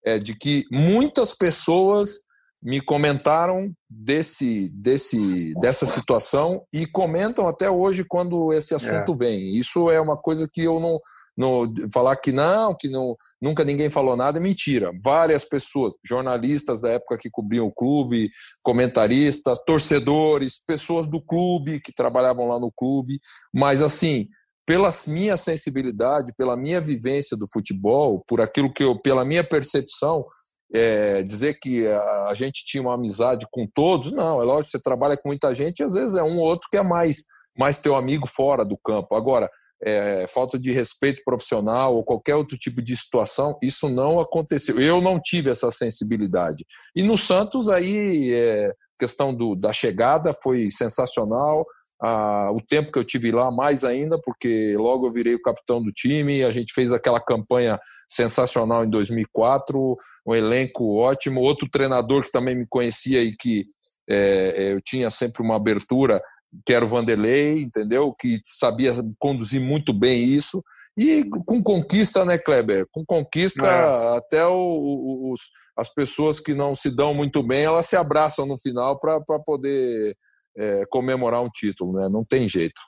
é de que muitas pessoas me comentaram desse, desse, dessa situação e comentam até hoje quando esse assunto é. vem. Isso é uma coisa que eu não, não falar que não, que não, nunca ninguém falou nada é mentira. Várias pessoas, jornalistas da época que cobriam o clube, comentaristas, torcedores, pessoas do clube que trabalhavam lá no clube, mas assim, pela minha sensibilidade, pela minha vivência do futebol, por aquilo que eu, pela minha percepção, é, dizer que a, gente tinha uma amizade com todos, não, é lógico, você trabalha com muita gente e às vezes é um ou outro que é mais, mais teu amigo fora do campo. Agora, é, falta de respeito profissional ou qualquer outro tipo de situação, isso não aconteceu. Eu não tive essa sensibilidade. E no Santos, aí, é, questão do, da chegada foi sensacional, ah, o tempo que eu tive lá, mais ainda, porque logo eu virei o capitão do time, a gente fez aquela campanha sensacional em 2004, um elenco ótimo, outro treinador que também me conhecia e que é, eu tinha sempre uma abertura, que era o Vanderlei, entendeu? Que sabia conduzir muito bem isso, e com conquista, né, Kleber? Com conquista, é. até o, os, as pessoas que não se dão muito bem, elas se abraçam no final para poder é, comemorar um título, né? Não tem jeito.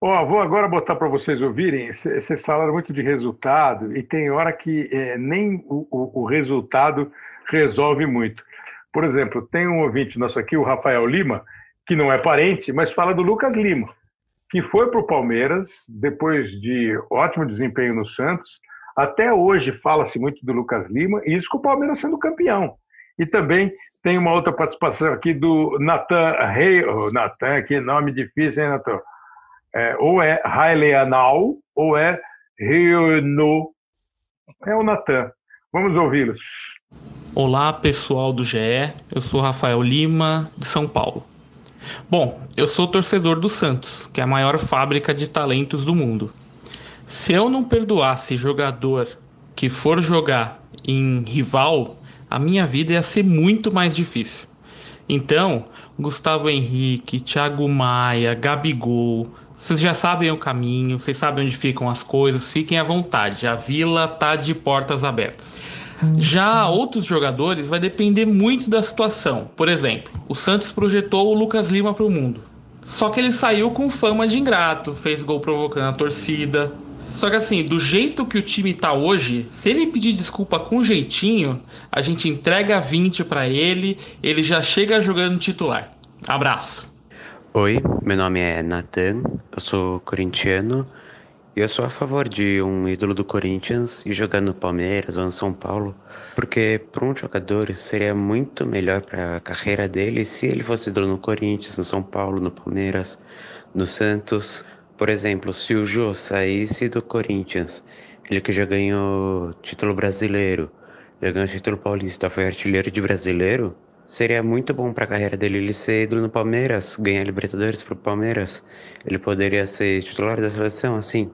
Oh, vou agora botar para vocês ouvirem. Vocês falaram muito de resultado e tem hora que é, nem o, o, o, resultado resolve muito. Por exemplo, tem um ouvinte nosso aqui, o Rafael Lima, que não é parente, mas fala do Lucas Lima, que foi para o Palmeiras depois de ótimo desempenho no Santos. Até hoje fala-se muito do Lucas Lima e isso com o Palmeiras sendo campeão. E também tem uma outra participação aqui do Natan Rei. Oh, Natan, que nome difícil, hein, Natan? É, ou é Anal ou é Reuno. É o Natan. Vamos ouvi-los. Olá, pessoal do GE. Eu sou Rafael Lima, de São Paulo. Bom, eu sou torcedor do Santos, que é a maior fábrica de talentos do mundo. Se eu não perdoasse jogador que for jogar em rival, a minha vida ia ser muito mais difícil. Então, Gustavo Henrique, Thiago Maia, Gabigol, vocês já sabem o caminho, vocês sabem onde ficam as coisas, fiquem à vontade. A vila tá de portas abertas. Já outros jogadores vai depender muito da situação. Por exemplo, o Santos projetou o Lucas Lima para o mundo. Só que ele saiu com fama de ingrato, fez gol provocando a torcida. Só que assim, do jeito que o time tá hoje, se ele pedir desculpa com jeitinho, a gente entrega 20 para ele, ele já chega jogando titular. Abraço. Oi, meu nome é Nathan, eu sou corintiano eu sou a favor de um ídolo do Corinthians e jogar no Palmeiras ou no São Paulo, porque para um jogador seria muito melhor para a carreira dele se ele fosse ídolo no Corinthians, no São Paulo, no Palmeiras, no Santos. Por exemplo, se o Jô saísse do Corinthians, ele que já ganhou título brasileiro, já ganhou título paulista, foi artilheiro de brasileiro, Seria muito bom para a carreira dele ele ser ídolo no Palmeiras, ganhar Libertadores pro Palmeiras. Ele poderia ser titular da seleção, assim.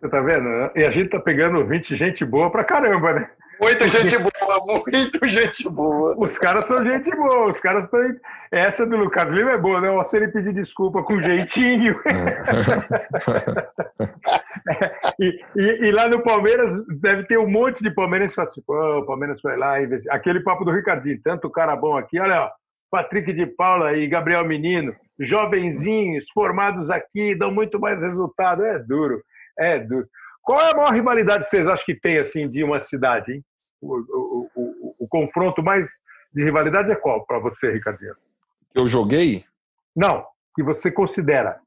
Você tá vendo? E a gente tá pegando 20 gente boa pra caramba, né? Muito gente boa, muito gente boa. Os caras são gente boa, os caras estão. Essa do Lucas Lima é boa, né? Se ele pedir desculpa com jeitinho. e, e, e, lá no Palmeiras deve ter um monte de palmeirenses que assim, o Palmeiras foi lá e aquele papo do Ricardinho, tanto cara bom aqui, olha, ó, Patrick de Paula e Gabriel Menino, jovenzinhos, formados aqui, dão muito mais resultado. É duro. É duro. Qual é a maior rivalidade que vocês acham que tem assim de uma cidade? Hein? O, o, o, o confronto mais de rivalidade é qual para você, Ricardinho? Eu joguei? Não, que você considera.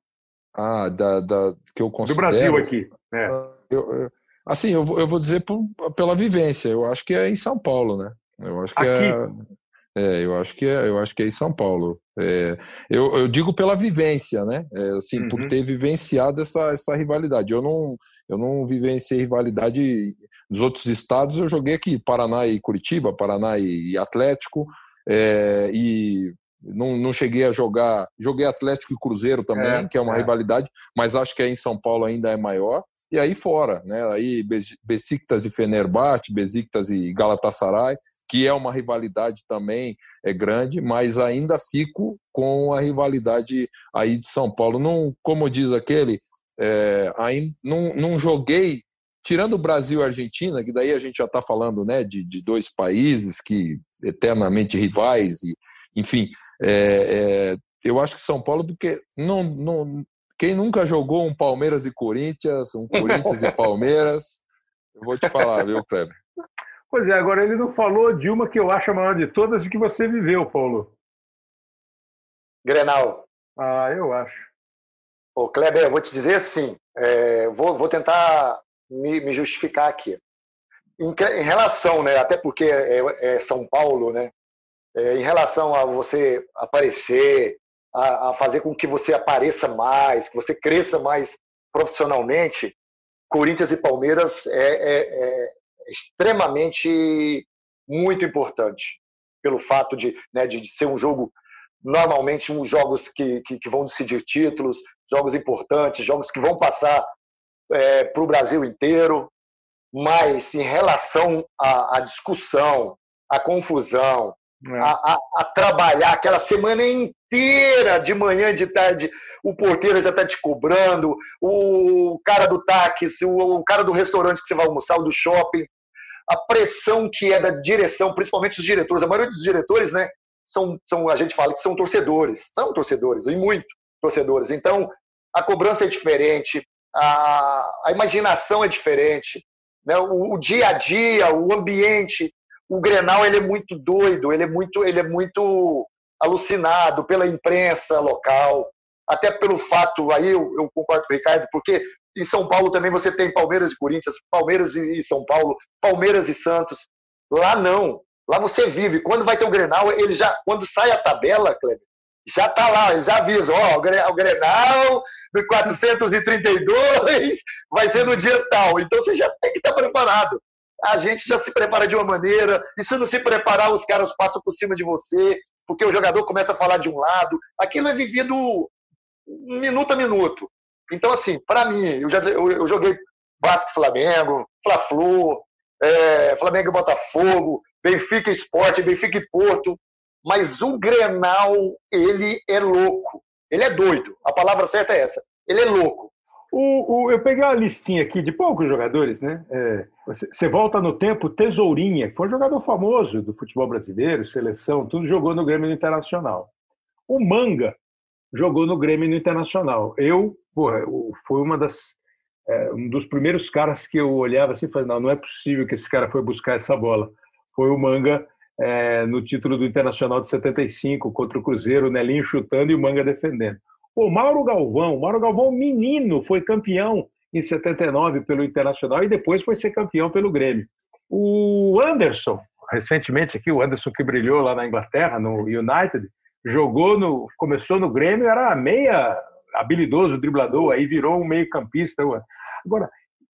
Ah, da, da que eu considero. Do Brasil aqui. É. Ah, eu, eu, assim, eu, eu vou dizer por, pela vivência. Eu acho que é em São Paulo, né? Eu acho que aqui. é. É, eu acho que é, eu acho que é em São Paulo. É, eu, eu, digo pela vivência, né? É, assim, uhum. por ter vivenciado essa, essa rivalidade. Eu não, eu não vivenciei rivalidade dos outros estados. Eu joguei aqui Paraná e Curitiba, Paraná e Atlético, é, e não, não cheguei a jogar. Joguei Atlético e Cruzeiro também, é, que é uma é. rivalidade, mas acho que aí em São Paulo ainda é maior. E aí fora, né? Aí Besiktas e Fenerbahçe, Besiktas e Galatasaray, que é uma rivalidade também é grande, mas ainda fico com a rivalidade aí de São Paulo. Não, como diz aquele, é, aí não, não joguei tirando o Brasil e a Argentina, que daí a gente já está falando né, de, de, dois países que eternamente rivais, e, enfim, é, é, eu acho que São Paulo, porque não, não, quem nunca jogou um Palmeiras e Corinthians, um Corinthians e Palmeiras, eu vou te falar, viu, Kleber? Pois é, agora ele não falou de uma que eu acho a maior de todas e que você viveu, Paulo. Grenal. Ah, eu acho. Ô, Kleber, eu vou te dizer assim, é, vou, vou tentar me, me justificar aqui. Em, em, relação, né, até porque é, é São Paulo, né, é, em relação a você aparecer, a, a, fazer com que você apareça mais, que você cresça mais profissionalmente, Corinthians e Palmeiras é, é, é extremamente muito importante pelo fato de, né, de, ser um jogo normalmente uns jogos que, que, que, vão decidir títulos, jogos importantes, jogos que vão passar é, para o Brasil inteiro, mas em relação à, à discussão, à confusão, é. a, a, a, trabalhar aquela semana inteira, de manhã, de tarde, o porteiro já está te cobrando, o cara do táxi, o, o cara do restaurante que você vai almoçar, o do shopping, a pressão que é da direção, principalmente os diretores, a maioria dos diretores, né, são, são a gente fala que são torcedores, são torcedores, e muito torcedores. Então, a cobrança é diferente, a, a imaginação é diferente, né, o, o dia a dia, o ambiente, o Grenal ele é muito doido, ele é muito, ele é muito alucinado pela imprensa local, até pelo fato, aí eu, eu concordo com o Ricardo, porque em São Paulo também você tem Palmeiras e Corinthians, Palmeiras e São Paulo, Palmeiras e Santos. Lá não. Lá você vive. Quando vai ter o Grenal, ele já, quando sai a tabela, Kleber, já tá lá, eles avisam, ó, o Grenal do 432 vai ser no dia tal. Então você já tem que estar preparado. A gente já se prepara de uma maneira, e se não se preparar, os caras passam por cima de você. porque o jogador começa a falar de um lado. Aquilo é vivido minuto a minuto. Então, assim, para mim, eu, já, eu, eu joguei Vasco Flamengo, Fla-Flu, é, Flamengo e Botafogo, Benfica Esporte, Benfica e Porto, mas o Grenal, ele é louco. Ele é doido. A palavra certa é essa. Ele é louco. O, o, eu peguei uma listinha aqui de poucos jogadores, né? É, você, você, volta no tempo, Tesourinha, que foi um jogador famoso do futebol brasileiro, seleção, tudo jogou no Grêmio Internacional. O Manga jogou no Grêmio Internacional. Eu, porra, foi uma das é, um dos primeiros caras que eu olhava assim e falei, não, não é possível que esse cara foi buscar essa bola. Foi o Manga é, no título do Internacional de 75 contra o Cruzeiro, o Nelinho chutando e o Manga defendendo. O Mauro Galvão, Mauro Galvão, menino, foi campeão em 79 pelo Internacional e depois foi ser campeão pelo Grêmio. O Anderson, recentemente aqui, o Anderson que brilhou lá na Inglaterra, no United, jogou no, começou no Grêmio, era meia habilidoso driblador, aí virou um meio-campista. Agora,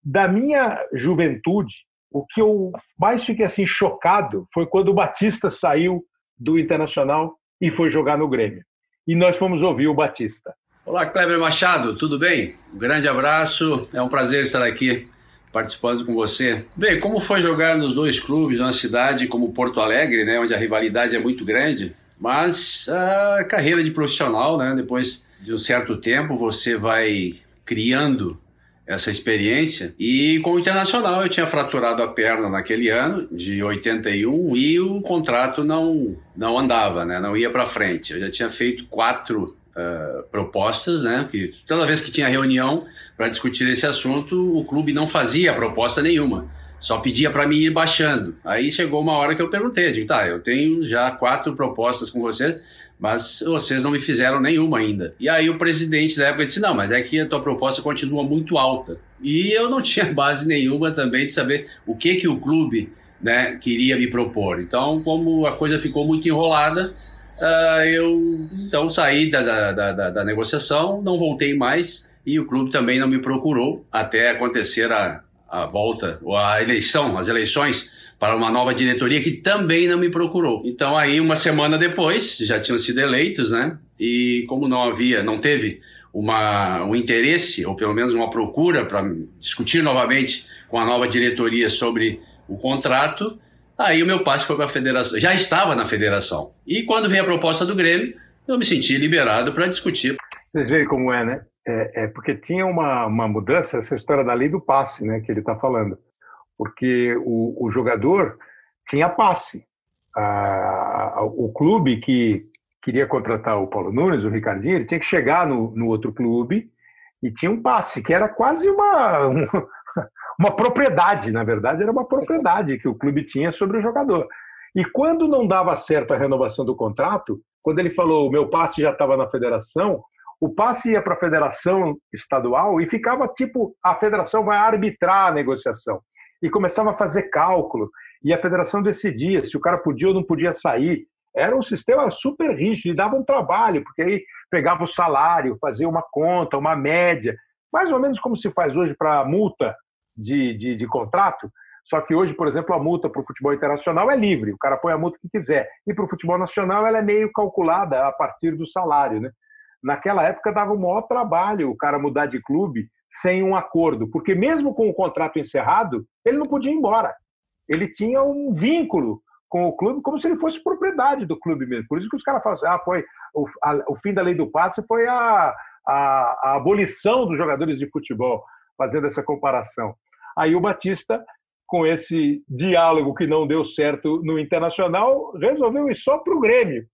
da minha juventude, o que eu mais fiquei assim chocado foi quando o Batista saiu do Internacional e foi jogar no Grêmio e nós fomos ouvir o Batista. Olá, Kleber Machado, tudo bem? Um grande abraço, é um prazer estar aqui participando com você. Bem, como foi jogar nos dois clubes, numa cidade como Porto Alegre, né, onde a rivalidade é muito grande, mas a carreira de profissional, né, depois de um certo tempo, você vai criando essa experiência. E com o Internacional eu tinha fraturado a perna naquele ano, de 81, e o contrato não, não andava, né? não ia para frente. Eu já tinha feito quatro uh, propostas, né? que toda vez que tinha reunião para discutir esse assunto, o clube não fazia proposta nenhuma. Só pedia para mim ir baixando. Aí chegou uma hora que eu perguntei, digo, tá, eu tenho já quatro propostas com você, mas vocês não me fizeram nenhuma ainda. E aí o presidente da época disse: não, mas é que a tua proposta continua muito alta. E eu não tinha base nenhuma também de saber o que, que o clube né, queria me propor. Então, como a coisa ficou muito enrolada, uh, eu então saí da, da, da, da, negociação, não voltei mais e o clube também não me procurou até acontecer a, a volta, ou a eleição, as eleições para uma nova diretoria que também não me procurou. Então aí uma semana depois já tinham sido eleitos, né? E como não havia, não teve uma, um interesse ou pelo menos uma procura para discutir novamente com a nova diretoria sobre o contrato, aí o meu passe foi para a federação. Já estava na federação. E quando veio a proposta do Grêmio, eu me senti liberado para discutir. Vocês veem como é, né? É, é, porque tinha uma, uma mudança, essa história da lei do passe, né, que ele está falando porque o, o jogador tinha passe. o clube que queria contratar o Paulo Nunes, o Ricardinho, ele tinha que chegar no, no outro clube e tinha um passe, que era quase uma, uma, uma propriedade, na verdade, era uma propriedade que o clube tinha sobre o jogador. E quando não dava certo a renovação do contrato, quando ele falou o meu passe já estava na federação, o passe ia para a federação estadual e ficava tipo a federação vai arbitrar a negociação e começava a fazer cálculo. E a federação decidia se o cara podia ou não podia sair. Era um sistema super rígido e dava um trabalho, porque aí pegava o salário, fazia uma conta, uma média, mais ou menos como se faz hoje para multa de, de, de contrato. Só que hoje, por exemplo, a multa para o futebol internacional é livre, o cara põe a multa que quiser. E para o futebol nacional ela é meio calculada a partir do salário. Né? Naquela época dava o maior trabalho o cara mudar de clube sem um acordo, porque mesmo com o contrato encerrado, ele não podia ir embora. Ele tinha um vínculo com o clube como se ele fosse propriedade do clube mesmo. Por isso que os caras falam assim, ah, foi o, a, o fim da lei do passe foi a, a, a abolição dos jogadores de futebol, fazendo essa comparação. Aí o Batista, com esse diálogo que não deu certo no Internacional, resolveu ir só para o Grêmio.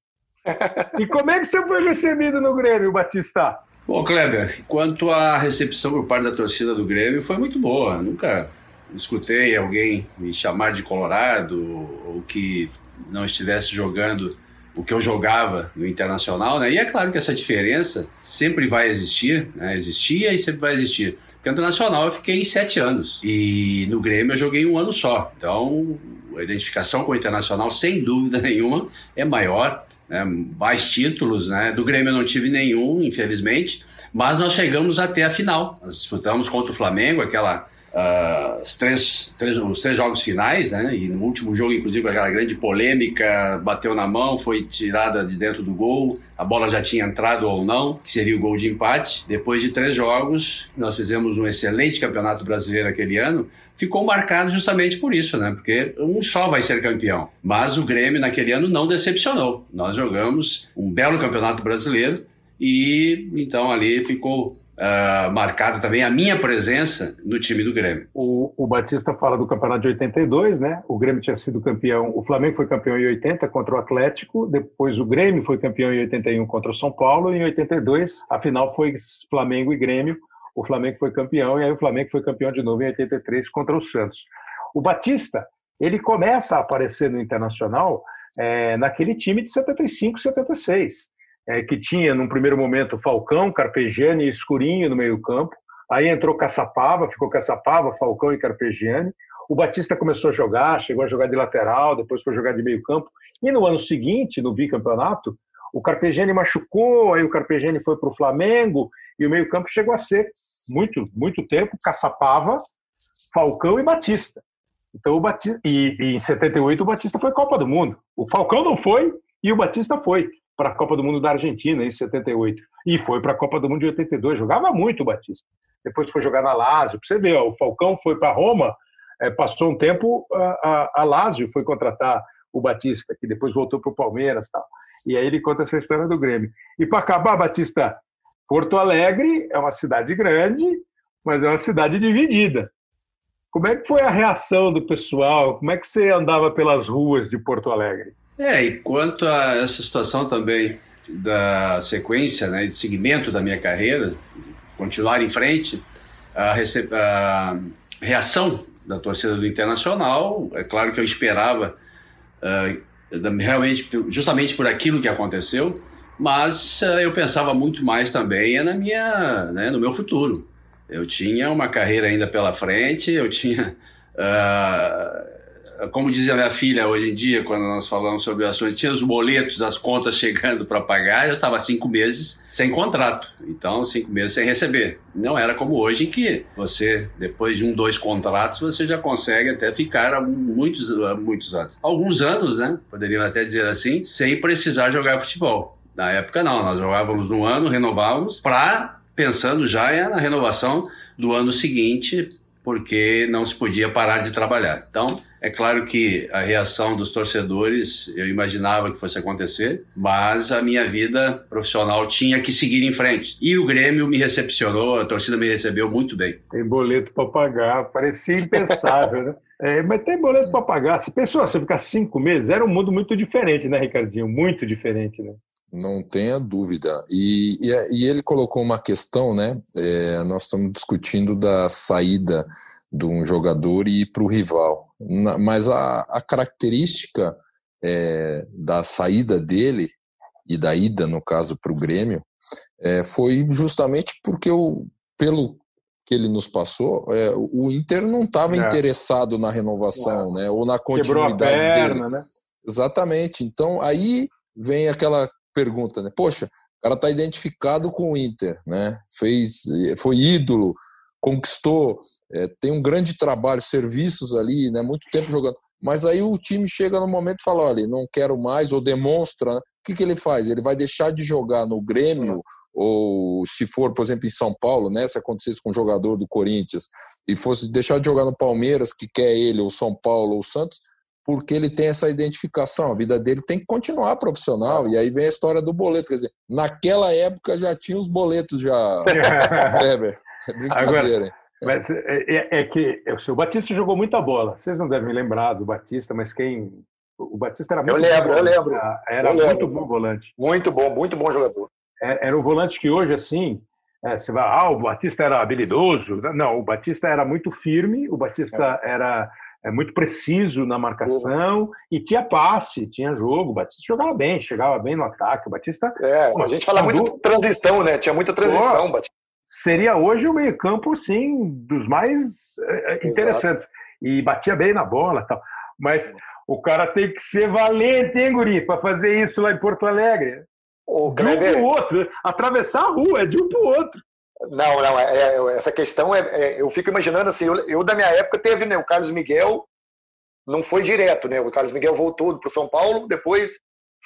E como é que você foi recebido no Grêmio, Batista? Bom, Kleber, quanto à recepção por parte da torcida do Grêmio, foi muito boa. Nunca escutei alguém me chamar de Colorado ou que não estivesse jogando o que eu jogava no Internacional, né? E é claro que essa diferença sempre vai existir, né? Existia e sempre vai existir. Porque no Internacional eu fiquei sete anos e no Grêmio eu joguei um ano só. Então, a identificação com o Internacional, sem dúvida nenhuma, é maior né, mais títulos, né? Do Grêmio eu não tive nenhum, infelizmente, mas nós chegamos até a final. Nós disputamos contra o Flamengo, aquela uh, os, três, três, os três jogos finais, né? E no último jogo, inclusive, aquela grande polêmica, bateu na mão, foi tirada de dentro do gol, a bola já tinha entrado ou não, que seria o gol de empate. Depois de três jogos, nós fizemos um excelente campeonato brasileiro aquele ano, ficou marcado justamente por isso, né? Porque um só vai ser campeão. Mas o Grêmio naquele ano não decepcionou. Nós jogamos um belo campeonato brasileiro e então ali ficou uh, marcada também a minha presença no time do Grêmio. O, o, Batista fala do campeonato de 82, né? O Grêmio tinha sido campeão, o Flamengo foi campeão em 80 contra o Atlético, depois o Grêmio foi campeão em 81 contra o São Paulo, e em 82 a final foi Flamengo e Grêmio. O Flamengo foi campeão e aí o Flamengo foi campeão de novo em 83 contra o Santos. O Batista, ele começa a aparecer no Internacional é, naquele time de 75, 76 é, que tinha, num primeiro momento, Falcão, Carpegiani e Escurinho no meio-campo. Aí entrou Caçapava, ficou Caçapava, Falcão e Carpegiani. O Batista começou a jogar, chegou a jogar de lateral, depois foi jogar de meio-campo. E no ano seguinte, no bicampeonato, o Carpegiani machucou, aí o Carpegiani foi para o Flamengo e o meio-campo chegou a ser muito, muito tempo Caçapava, Falcão e Batista. Então o Batista e, e em 78 o Batista foi Copa do Mundo. O Falcão não foi e o Batista foi para a Copa do Mundo da Argentina em 78 e foi para a Copa do Mundo de 82. Jogava muito o Batista. Depois foi jogar na Lazio. Você vê, o Falcão foi para Roma, é, passou um tempo a, a, a Lazio foi contratar o Batista, que depois voltou para o Palmeiras, tal. E aí ele conta essa história do Grêmio. E para acabar, Batista, Porto Alegre é uma cidade grande, mas é uma cidade dividida. Como é que foi a reação do pessoal? Como é que você andava pelas ruas de Porto Alegre? É, e quanto a essa situação também da sequência, né, de segmento da minha carreira, continuar em frente, a, a reação da torcida do Internacional, é claro que eu esperava uh, realmente, justamente por aquilo que aconteceu, mas uh, eu pensava muito mais também na minha, né, no meu futuro. Eu tinha uma carreira ainda pela frente, eu tinha uh, como diz a minha filha hoje em dia, quando nós falamos sobre o assunto, tinha os boletos, as contas chegando para pagar, eu estava cinco meses sem contrato. Então, cinco meses sem receber. Não era como hoje, em que você, depois de um, dois contratos, você já consegue até ficar muitos, muitos anos. Alguns anos, né? Poderiam até dizer assim, sem precisar jogar futebol. Na época, não. Nós jogávamos no ano, renovávamos, para pensando já na renovação do ano seguinte, porque não se podia parar de trabalhar. Então, é claro que a reação dos torcedores eu imaginava que fosse acontecer, mas a minha vida profissional tinha que seguir em frente. E o Grêmio me recepcionou, a torcida me recebeu muito bem. Tem boleto para pagar, parecia impensável, né? É, mas tem boleto para pagar. Se pensou, você ficar cinco meses, era um mundo muito diferente, né, Ricardinho? Muito diferente, né? Não tenha dúvida. E, e, e ele colocou uma questão, né? É, nós estamos discutindo da saída de um jogador e ir para o rival. Mas a, a característica é, da saída dele e da ida, no caso, para o Grêmio, é, foi justamente porque, o, pelo que ele nos passou, é, o Inter não estava é. interessado na renovação, né, ou na continuidade perna, dele. Né? Exatamente. Então, aí vem aquela pergunta, né? Poxa, o cara está identificado com o Inter, né? Fez, foi ídolo, conquistou é, tem um grande trabalho, serviços ali, né, muito tempo jogando. Mas aí o time chega no momento e fala: olha, não quero mais, ou demonstra. Né? O que, que ele faz? Ele vai deixar de jogar no Grêmio, ou se for, por exemplo, em São Paulo, né, se acontecesse com um jogador do Corinthians, e fosse deixar de jogar no Palmeiras, que quer ele, ou São Paulo, ou Santos, porque ele tem essa identificação, a vida dele tem que continuar profissional, e aí vem a história do boleto, quer dizer, naquela época já tinha os boletos já, Weber, é brincadeira, Agora, mas é, é, é que o seu Batista jogou muita bola. Vocês não devem lembrar do Batista, mas quem. O Batista era muito Eu lembro, bom, eu lembro. Era eu muito lembro. bom volante. Muito bom, muito bom jogador. É, era um volante que hoje, assim, é, você vai, ah, o Batista era habilidoso. Não, o Batista era muito firme, o Batista é. era é, muito preciso na marcação e tinha passe, tinha jogo. O Batista jogava bem, chegava bem no ataque. O Batista. É, a gente fala muito de transição, né? Tinha muita transição, Batista seria hoje o meio-campo, sim, dos mais é, interessantes. Exato. E batia bem na bola tal. Mas o cara tem que ser valente, hein, Guri, para fazer isso lá em Porto Alegre. O de um para o outro. Atravessar a rua, é de um para o outro. Não, não, é, é, essa questão é, é, eu fico imaginando assim, eu, eu, da minha época teve, né, o Carlos Miguel não foi direto, né, o Carlos Miguel voltou para o São Paulo, depois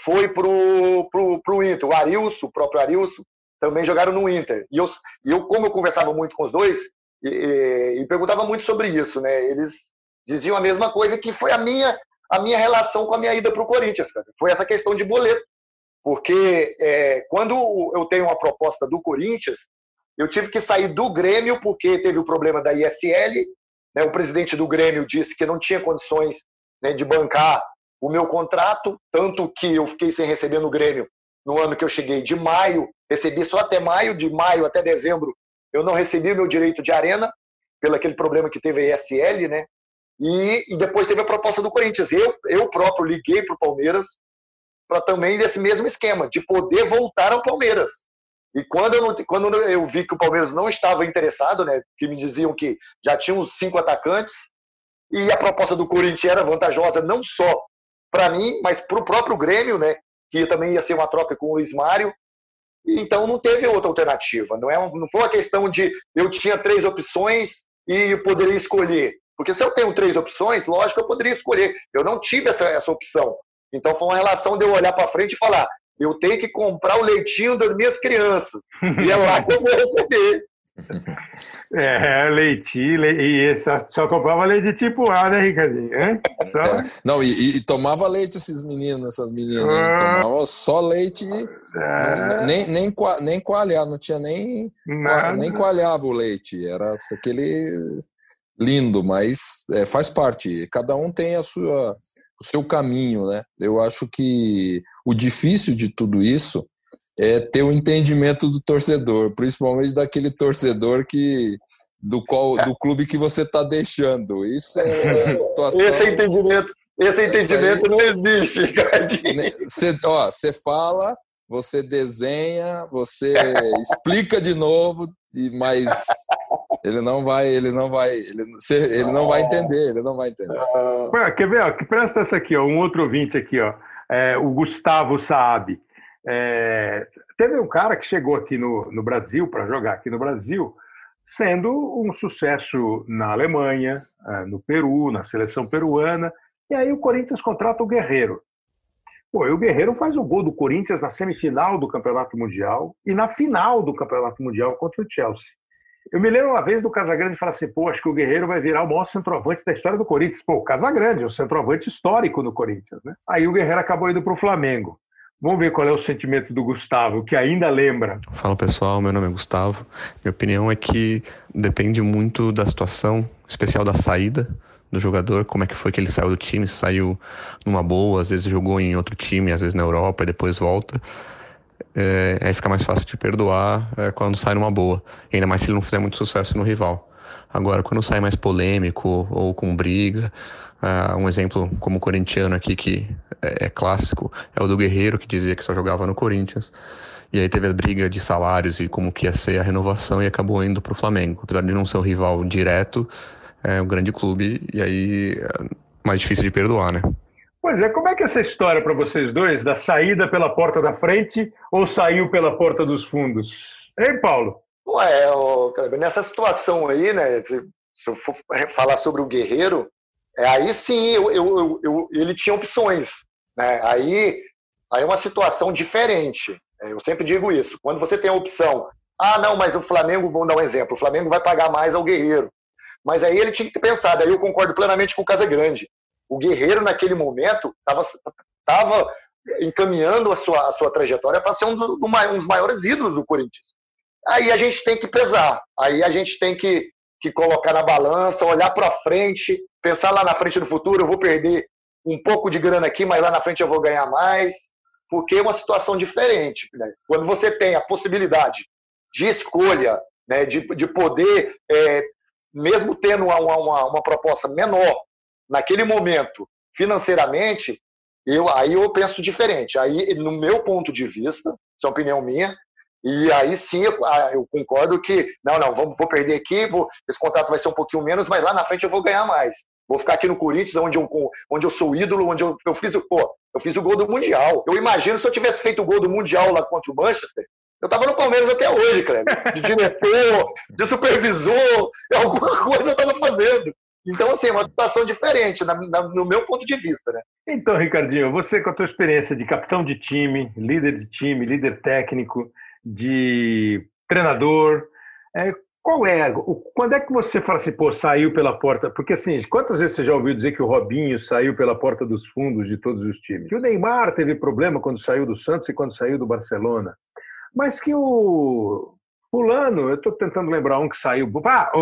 foi pro, pro, pro Inter, o Arilson, o próprio Arilson, também jogaram no Inter, e eu, eu como eu conversava muito com os dois, e, e, e perguntava muito sobre isso, né, eles diziam a mesma coisa que foi a minha, a minha relação com a minha ida para o Corinthians, cara. foi essa questão de boleto, porque é, quando eu tenho uma proposta do Corinthians, eu tive que sair do Grêmio porque teve o problema da ISL. Né? O presidente do Grêmio disse que não tinha condições né, de bancar o meu contrato, tanto que eu fiquei sem receber no Grêmio no ano que eu cheguei de maio, recebi só até maio, de maio até dezembro eu não recebi o meu direito de arena, pelo aquele problema que teve a ISL, né? E, e depois teve a proposta do Corinthians. Eu, eu próprio liguei para o Palmeiras para também desse mesmo esquema, de poder voltar ao Palmeiras. E quando eu, quando eu vi que o Palmeiras não estava interessado, né, que me diziam que já tinha uns cinco atacantes, e a proposta do Corinthians era vantajosa não só para mim, mas para o próprio Grêmio, né, que também ia ser uma troca com o Luiz Mário. Então não teve outra alternativa. Não, é, não foi uma questão de eu tinha três opções e poderia escolher. Porque se eu tenho três opções, lógico, eu poderia escolher. Eu não tive essa, essa opção. Então foi uma relação de eu olhar para frente e falar: eu tenho que comprar o leitinho das minhas crianças. E é lá que eu vou receber. É, leitinho, e só, só comprava leite tipo A, né, Ricardinho? É, não, e, e, tomava leite esses meninos, essas meninas. Ah, tomava só leite, é. nem, nem, nem coalhar, não tinha nem, Nada. nem coalhava o leite. Era aquele lindo, mas é, faz parte. Cada um tem a sua, o seu caminho, né? Eu acho que o difícil de tudo isso é ter o um entendimento do torcedor, principalmente daquele torcedor que do qual do clube que você está deixando. Isso é a situação. Esse entendimento, esse entendimento aí, não existe, Você, ó, você fala, você desenha, você explica de novo, mas ele não vai, ele não vai, ele, ele não vai entender, ele não vai entender. Ué, quer ver? Ó, presta essa aqui, ó, um outro ouvinte aqui, ó, é, o Gustavo Saab. É, teve um cara que chegou aqui no, no Brasil para jogar aqui no Brasil, sendo um sucesso na Alemanha, é, no Peru, na seleção peruana, e aí o Corinthians contrata o Guerreiro. Pô, e o Guerreiro faz o gol do Corinthians na semifinal do Campeonato Mundial e na final do Campeonato Mundial contra o Chelsea. Eu me lembro uma vez do Casagrande falar assim: pô, acho que o Guerreiro vai virar o maior centroavante da história do Corinthians. Pô, o Casagrande é um centroavante histórico no Corinthians, né? Aí o Guerreiro acabou indo para o Flamengo. Vamos ver qual é o sentimento do Gustavo, que ainda lembra. Fala pessoal, meu nome é Gustavo. Minha opinião é que depende muito da situação, especial da saída do jogador, como é que foi que ele saiu do time, saiu numa boa, às vezes jogou em outro time, às vezes na Europa e depois volta é, aí fica mais fácil de perdoar é, quando sai numa boa. Ainda mais se ele não fizer muito sucesso no rival. Agora, quando sai mais polêmico ou com briga, uh, um exemplo como o corintiano aqui, que é, é, clássico, é o do Guerreiro, que dizia que só jogava no Corinthians. E aí teve a briga de salários e como que ia ser a renovação e acabou indo para o Flamengo. Apesar de não ser o rival direto, é um grande clube e aí é mais difícil de perdoar, né? Pois é, como é que é essa história para vocês dois, da saída pela porta da frente ou saiu pela porta dos fundos? Hein, Paulo? Ué, nessa situação aí, né, se, se eu for falar sobre o Guerreiro, é, aí sim eu, eu, eu, ele tinha opções. Né? Aí, aí é uma situação diferente. É, eu sempre digo isso. Quando você tem a opção, ah, não, mas o Flamengo, vamos dar um exemplo, o Flamengo vai pagar mais ao Guerreiro. Mas aí ele tinha que pensar, daí eu concordo plenamente com o Casagrande. O Guerreiro, naquele momento, estava encaminhando a sua, a sua trajetória para ser um, do, um dos maiores ídolos do Corinthians. Aí a gente tem que pesar, aí a gente tem que, que colocar na balança, olhar para frente, pensar lá na frente no futuro, eu vou perder um pouco de grana aqui, mas lá na frente eu vou ganhar mais, porque é uma situação diferente. Né? Quando você tem a possibilidade de escolha, né, de, de poder, é, mesmo tendo uma, uma, uma proposta menor, naquele momento, financeiramente, eu, aí eu penso diferente. Aí, no meu ponto de vista, isso é uma opinião minha, e aí sim eu, ah, eu concordo que, não, não, vou, perder aqui, vou, esse contrato vai ser um pouquinho menos, mas lá na frente eu vou ganhar mais. Vou ficar aqui no Corinthians, onde eu, onde eu sou ídolo, onde eu, eu fiz pô, eu fiz o gol do Mundial. Eu imagino se eu tivesse feito o gol do Mundial lá contra o Manchester, Eu estava no Palmeiras até hoje, Kleber. De diretor, de supervisor, alguma coisa eu estava fazendo. Então, assim, é uma situação diferente, na, na, no meu ponto de vista, né? Então, Ricardinho, você com a tua experiência de capitão de time, líder de time, líder técnico, de treinador, é, qual é, quando é que você fala assim, pô, saiu pela porta? Porque assim, quantas vezes você já ouviu dizer que o Robinho saiu pela porta dos fundos de todos os times? Que o Neymar teve problema quando saiu do Santos e quando saiu do Barcelona. Mas que o Fulano, eu estou tentando lembrar um que saiu. Ah,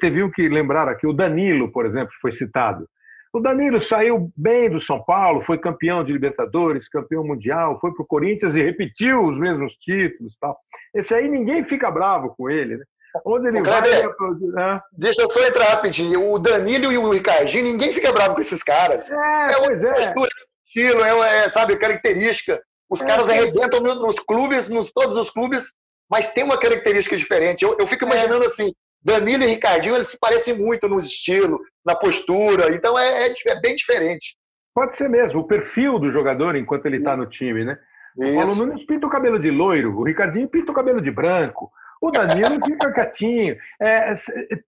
teve um que lembrar aqui, o Danilo, por exemplo, foi citado. O Danilo saiu bem do São Paulo, foi campeão de Libertadores, campeão mundial, foi para o Corinthians e repetiu os mesmos títulos. Tal. Esse aí ninguém fica bravo com ele. Né? Onde ele vai. É... Deixa eu só entrar rapidinho. O Danilo e o Ricardinho, ninguém fica bravo com esses caras. É, é pois é. Postura, estilo, é, é, sabe, característica. Os é, caras arrebentam nos clubes, nos todos os clubes, mas tem uma característica diferente. Eu, eu fico é. imaginando assim, Danilo e Ricardinho, eles se parecem muito no estilo, na postura, então é, é, é bem diferente. Pode ser mesmo, o perfil do jogador enquanto ele está no time, né? Isso. O Paulo Nunes pinta o cabelo de loiro, o Ricardinho pinta o cabelo de branco, o Danilo fica quietinho. É,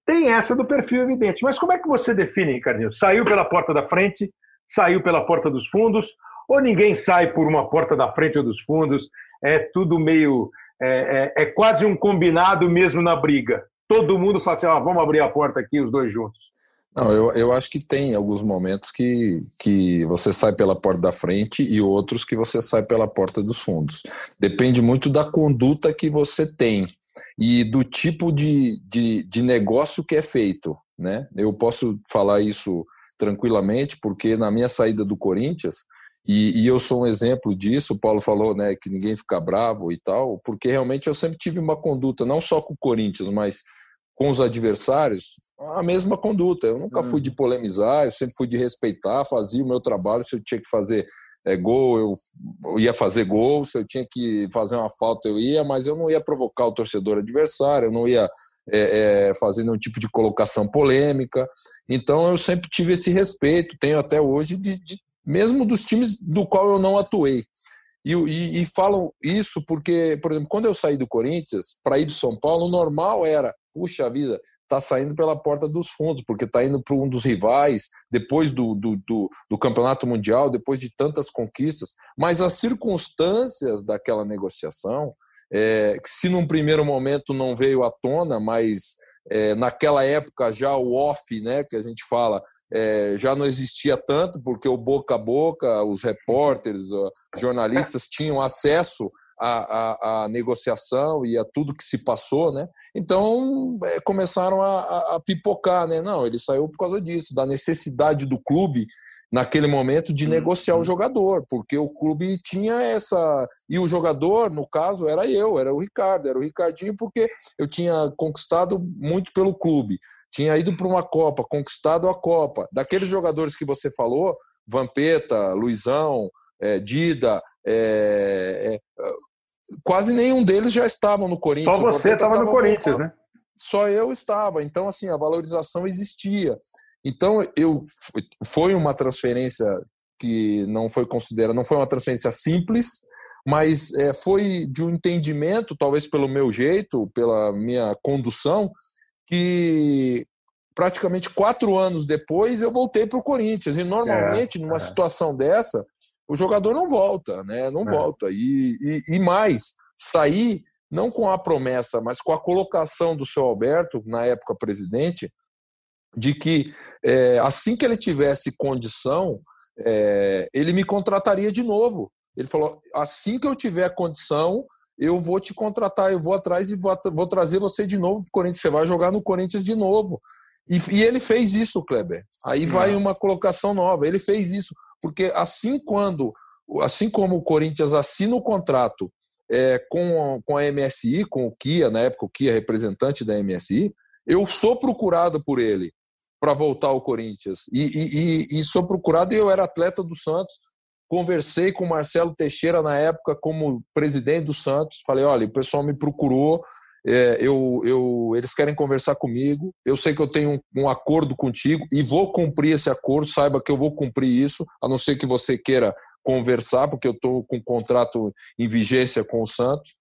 tem essa do perfil evidente. Mas como é que você define, Ricardinho? Saiu pela porta da frente, saiu pela porta dos fundos, ou ninguém sai por uma porta da frente ou dos fundos? É tudo meio é, é, é, quase um combinado mesmo na briga. Todo mundo fala assim, ah, vamos abrir a porta aqui, os dois juntos. Não, eu, eu acho que tem alguns momentos que, que você sai pela porta da frente e outros que você sai pela porta dos fundos. Depende muito da conduta que você tem e do tipo de, de, de negócio que é feito. Né? Eu posso falar isso tranquilamente, porque na minha saída do Corinthians, e, e, eu sou um exemplo disso. O Paulo falou né, que ninguém fica bravo e tal, porque realmente eu sempre tive uma conduta, não só com o Corinthians, mas com os adversários, a mesma conduta. Eu nunca fui de uhum. polemizar, eu sempre fui de respeitar, fazia o meu trabalho. Se eu tinha que fazer é, gol, eu, eu ia fazer gol. Se eu tinha que fazer uma falta, eu ia, mas eu não ia provocar o torcedor adversário, eu não ia é, é, fazer nenhum tipo de colocação polêmica. Então eu sempre tive esse respeito, tenho até hoje de, de mesmo dos times do qual eu não atuei. E, e, e falam isso porque, por exemplo, quando eu saí do Corinthians para ir de São Paulo, o normal era, puxa vida, tá saindo pela porta dos fundos, porque está indo para um dos rivais, depois do, do, do, do, campeonato mundial, depois de tantas conquistas. Mas as circunstâncias daquela negociação, é, que se num primeiro momento não veio à tona, mas é, naquela época já o off, né, que a gente fala, é, já não existia tanto, porque o boca a boca, os repórteres, os jornalistas tinham acesso à, à, à, negociação e a tudo que se passou, né? Então é, começaram a, a, pipocar, né? Não, ele saiu por causa disso, da necessidade do clube naquele momento de negociar o jogador, porque o clube tinha essa e o jogador, no caso, era eu, era o Ricardo, era o Ricardinho, porque eu tinha conquistado muito pelo clube tinha ido para uma Copa, conquistado a Copa. Daqueles jogadores que você falou, Vampeta, Luizão, é, Dida, é, é, quase nenhum deles já estavam no Corinthians. Só você estava no Corinthians, né? Só eu estava. Então, assim, a valorização existia. Então, eu foi uma transferência que não foi considerada, não foi uma transferência simples, mas é, foi de um entendimento, talvez pelo meu jeito, pela minha condução, que praticamente quatro anos depois eu voltei para o Corinthians. E normalmente, é, numa é. situação dessa, o jogador não volta, né? Não é. volta. E, e, e, mais, sair não com a promessa, mas com a colocação do seu Alberto, na época presidente, de que é, assim que ele tivesse condição, é, ele me contrataria de novo. Ele falou: assim que eu tiver condição, eu vou te contratar, eu vou atrás e vou, vou trazer você de novo para o Corinthians. Você vai jogar no Corinthians de novo. E, e ele fez isso, Kleber. Aí Não. vai uma colocação nova. Ele fez isso porque assim quando, assim como o Corinthians assina o contrato é, com, com a MSI, com o Kia, na época o Kia representante da MSI, eu sou procurado por ele para voltar ao Corinthians. E, e, e, e, sou procurado e eu era atleta do Santos. Conversei com o Marcelo Teixeira na época como presidente do Santos. Falei, olha, o pessoal me procurou, é, eu, eu, eles querem conversar comigo. Eu sei que eu tenho um, um, acordo contigo e vou cumprir esse acordo. Saiba que eu vou cumprir isso, a não ser que você queira conversar, porque eu estou com um contrato em vigência com o Santos.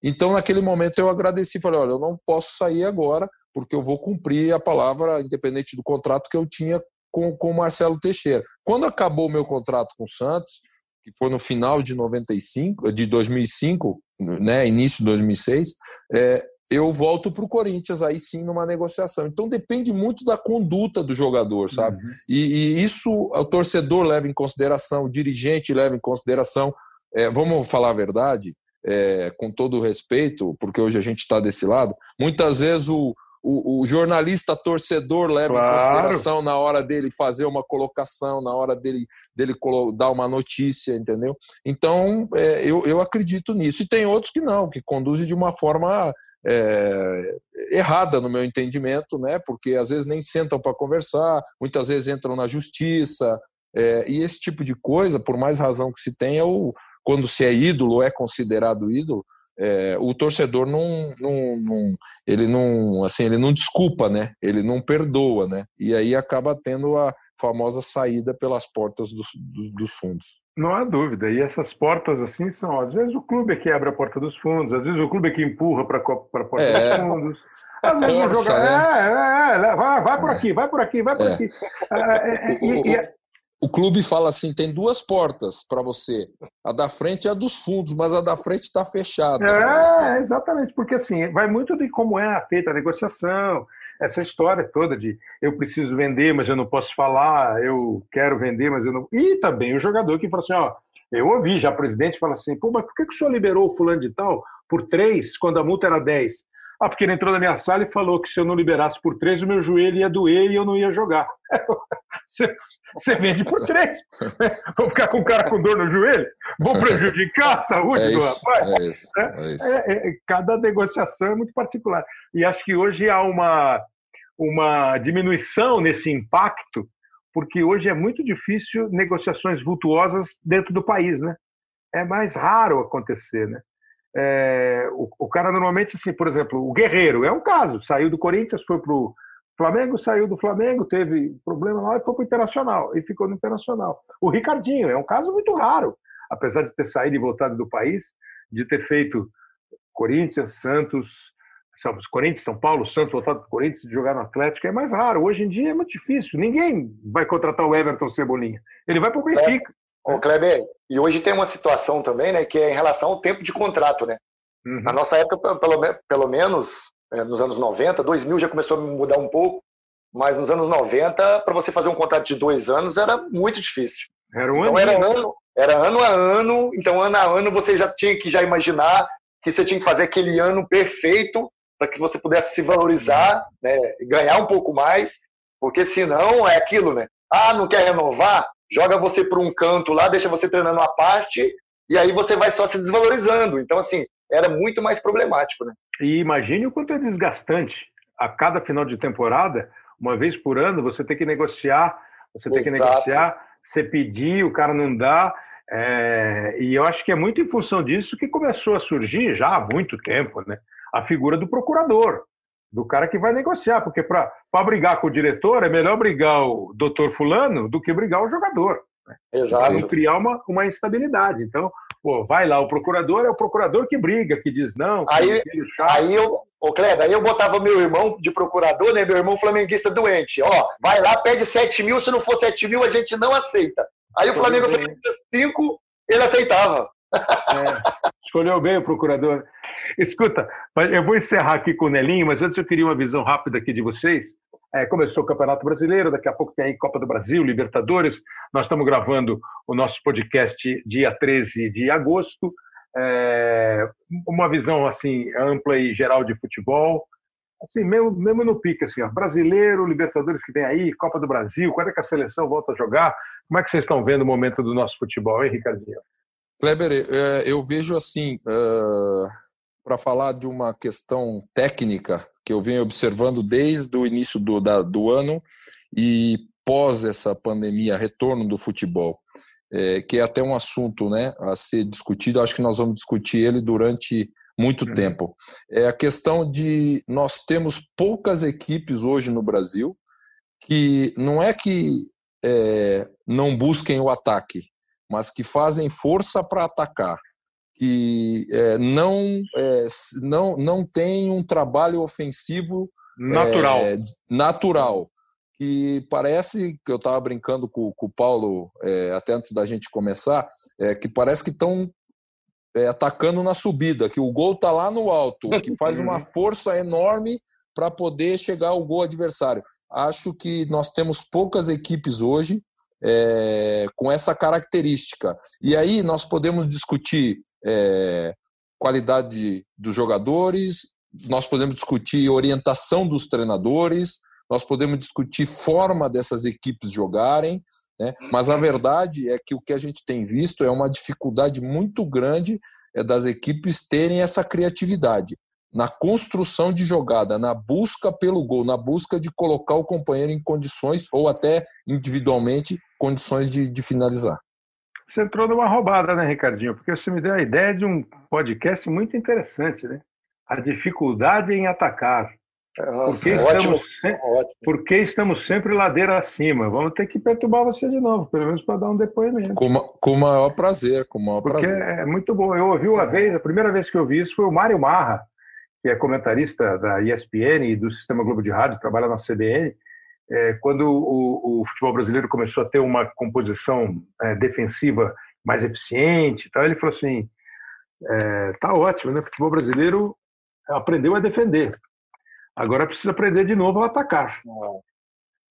Então, naquele momento, eu agradeci, falei: olha, eu não posso sair agora, porque eu vou cumprir a palavra, independente do contrato que eu tinha com, com o Marcelo Teixeira. Quando acabou o meu contrato com o Santos, que foi no final de 95, de 2005, né, início de 2006, é, eu volto para o Corinthians aí sim numa negociação. Então depende muito da conduta do jogador, sabe? Uhum. E, e, isso o torcedor leva em consideração, o dirigente leva em consideração. É, vamos falar a verdade, é, com todo o respeito, porque hoje a gente está desse lado. Muitas vezes o, o, o, jornalista torcedor leva claro. em consideração na hora dele fazer uma colocação, na hora dele, dele dar uma notícia, entendeu? Então, é, eu, eu acredito nisso. E tem outros que não, que conduzem de uma forma é, errada, no meu entendimento, né? porque às vezes nem sentam para conversar, muitas vezes entram na justiça. É, e esse tipo de coisa, por mais razão que se tenha, ou quando se é ídolo ou é considerado ídolo, é, o torcedor não, não, não, ele não assim ele não desculpa né? Ele não perdoa né? E aí acaba tendo a famosa saída pelas portas dos, dos, dos fundos. Não há dúvida. E essas portas assim são às vezes o clube é que abre a porta dos fundos às vezes o clube é que empurra para a porta é, dos fundos. Às vezes força, jogador né? é, é, é, vai, vai por aqui vai por aqui vai por é. aqui. É, e, e, o clube fala assim: tem duas portas para você. A da frente é a dos fundos, mas a da frente está fechada. É, exatamente, porque assim, vai muito de como é feita a negociação, essa história toda de eu preciso vender, mas eu não posso falar, eu quero vender, mas eu não. E também o jogador que fala assim: ó, eu ouvi já o presidente fala assim, pô, mas por que, que o senhor liberou o fulano de tal por três, quando a multa era dez? Ah, porque ele entrou na minha sala e falou que se eu não liberasse por três, o meu joelho ia doer e eu não ia jogar. Você, você vende por três. Vou ficar com o cara com dor no joelho? Vou prejudicar a saúde é do rapaz? É isso, é, é isso. É, é, cada negociação é muito particular. E acho que hoje há uma, uma diminuição nesse impacto, porque hoje é muito difícil negociações vultuosas dentro do país, né? É mais raro acontecer, né? É, o, o, cara normalmente, assim, por exemplo, o Guerreiro é um caso, saiu do Corinthians, foi para o Flamengo, saiu do Flamengo, teve problema lá e foi para o Internacional, e ficou no Internacional. O Ricardinho é um caso muito raro, apesar de ter saído e voltado do país, de ter feito Corinthians, Santos, São, Corinthians, São Paulo, Santos, voltado para o Corinthians, de jogar no Atlético, é mais raro. Hoje em dia é muito difícil. Ninguém vai contratar o Everton Cebolinha. Ele vai para o Benfica. Ô, Kleber, e hoje tem uma situação também, né, que é em relação ao tempo de contrato, né? Uhum. Na nossa época, pelo, pelo menos, é, nos anos 90, 2000 já começou a mudar um pouco, mas nos anos 90, para você fazer um contrato de dois anos era muito difícil. Era um então era né? ano, era ano a ano, então ano a ano você já tinha que já imaginar que você tinha que fazer aquele ano perfeito para que você pudesse se valorizar, né, ganhar um pouco mais, porque senão é aquilo, né? Ah, não quer renovar? Joga você para um canto lá, deixa você treinando a parte, e aí você vai só se desvalorizando. Então, assim, era muito mais problemático, né? E imagine o quanto é desgastante. A cada final de temporada, uma vez por ano, você tem que negociar, você tem Exato. que negociar, você pedir, o cara não dá. É... e eu acho que é muito em função disso que começou a surgir já há muito tempo, né? A figura do procurador do cara que vai negociar, porque para brigar com o diretor é melhor brigar o doutor fulano do que brigar o jogador. Né? Exato. Para criar uma, uma instabilidade. Então, pô, vai lá, o procurador é o procurador que briga, que diz não. Que aí, aí eu, ô Kleber, aí eu botava meu irmão de procurador, né, meu irmão flamenguista doente. Ó, vai lá, pede 7 mil, se não for 7 mil, a gente não aceita. Aí o Flamengo fez 5, ele aceitava. É, escolheu bem o procurador. Escuta, eu vou encerrar aqui com o Nelinho, mas antes eu queria uma visão rápida aqui de vocês. É, começou o Campeonato Brasileiro, daqui a pouco tem aí Copa do Brasil, Libertadores. Nós estamos gravando o nosso podcast dia 13 de agosto. É, uma visão assim ampla e geral de futebol. Assim, mesmo, mesmo no pique, assim, ó, brasileiro, Libertadores que vem aí, Copa do Brasil, quando é que a seleção volta a jogar? Como é que vocês estão vendo o momento do nosso futebol, hein, Ricardinho? Kleber, é, eu vejo assim, uh, para falar de uma questão técnica que eu venho observando desde o início do, da, do ano e pós essa pandemia, retorno do futebol, é, que é até um assunto né, a ser discutido, acho que nós vamos discutir ele durante muito uhum. tempo. É a questão de nós temos poucas equipes hoje no Brasil que não é que é, não busquem o ataque, mas que fazem força para atacar. Que é, não, é, não, não tem um trabalho ofensivo natural. É, natural. Que parece que eu estava brincando com, com, o Paulo é, até antes da gente começar, é, que parece que estão é, atacando na subida, que o gol está lá no alto, que faz uma força enorme para poder chegar ao gol adversário. Acho que nós temos poucas equipes hoje é, com essa característica. E aí nós podemos discutir é, qualidade dos jogadores, nós podemos discutir orientação dos treinadores, nós podemos discutir forma dessas equipes jogarem, né? mas a verdade é que o que a gente tem visto é uma dificuldade muito grande é, das equipes terem essa criatividade na construção de jogada, na busca pelo gol, na busca de colocar o companheiro em condições, ou até individualmente, condições de, de finalizar. Você entrou numa roubada, né, Ricardinho? Porque você me deu a ideia de um podcast muito interessante, né? A dificuldade em atacar. Nossa, porque, ótimo, estamos sempre, ótimo. porque estamos sempre ladeira acima. Vamos ter que perturbar você de novo, pelo menos para dar um depoimento. Com, com o maior prazer, com o maior porque prazer. é muito bom. Eu ouvi uma vez, a primeira vez que eu vi isso foi o Mário Marra, que é comentarista da ESPN e do Sistema Globo de Rádio, trabalha na CBN é, quando o, o, futebol brasileiro começou a ter uma composição é, defensiva mais eficiente, tá, ele falou assim: é, tá ótimo, né? O futebol brasileiro aprendeu a defender. Agora precisa aprender de novo a atacar.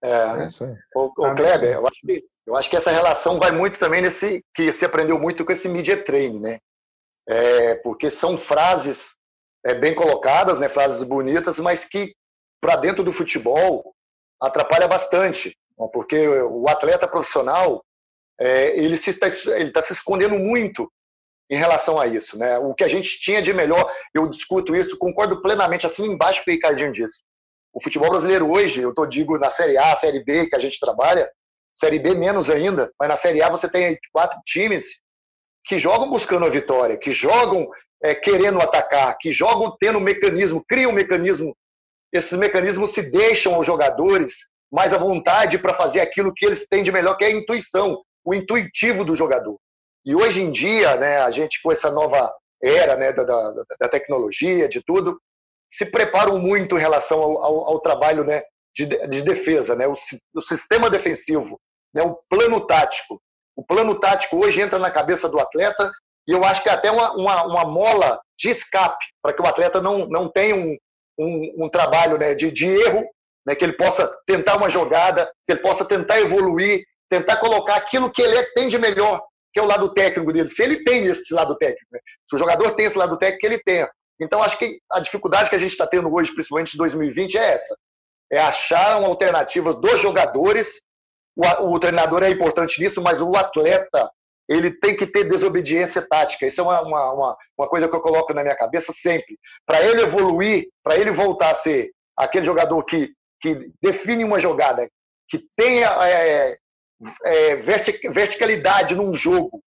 É, é isso aí. O, o Kleber, eu acho, que, eu acho que essa relação vai muito também nesse que se aprendeu muito com esse media training, né? É, porque são frases é, bem colocadas, né? Frases bonitas, mas que para dentro do futebol atrapalha bastante, né, porque o atleta profissional é, ele está ele tá se escondendo muito em relação a isso, né? O que a gente tinha de melhor, eu discuto isso, concordo plenamente, assim embaixo que o Ricardinho disse. O futebol brasileiro hoje, eu tô digo na Série A, Série B que a gente trabalha, Série B menos ainda, mas na Série A você tem quatro times que jogam buscando a vitória, que jogam é, querendo atacar, que jogam tendo um mecanismo, criam um mecanismo esses mecanismos se deixam aos jogadores mais à vontade para fazer aquilo que eles têm de melhor, que é a intuição, o intuitivo do jogador. E hoje em dia, né, a gente com essa nova era né, da, da, da tecnologia, de tudo, se preparam muito em relação ao, ao, ao trabalho né, de, de, defesa, né, o, o, sistema defensivo, né, o plano tático. O plano tático hoje entra na cabeça do atleta e eu acho que é até uma, uma, uma mola de escape para que o atleta não, não tenha um, um, um trabalho né, de, de erro, né, que ele possa tentar uma jogada, que ele possa tentar evoluir, tentar colocar aquilo que ele é, tem de melhor, que é o lado técnico dele. Se ele tem esse lado técnico, né? se o jogador tem esse lado técnico, ele tenha. Então, acho que a dificuldade que a gente está tendo hoje, principalmente em 2020, é essa. É achar uma alternativa dos jogadores. O, o treinador é importante nisso, mas o atleta ele tem que ter desobediência tática. Isso é uma, uma, uma, coisa que eu coloco na minha cabeça sempre. Para ele evoluir, para ele voltar a ser aquele jogador que, que define uma jogada, que tenha é, é, verticalidade num jogo,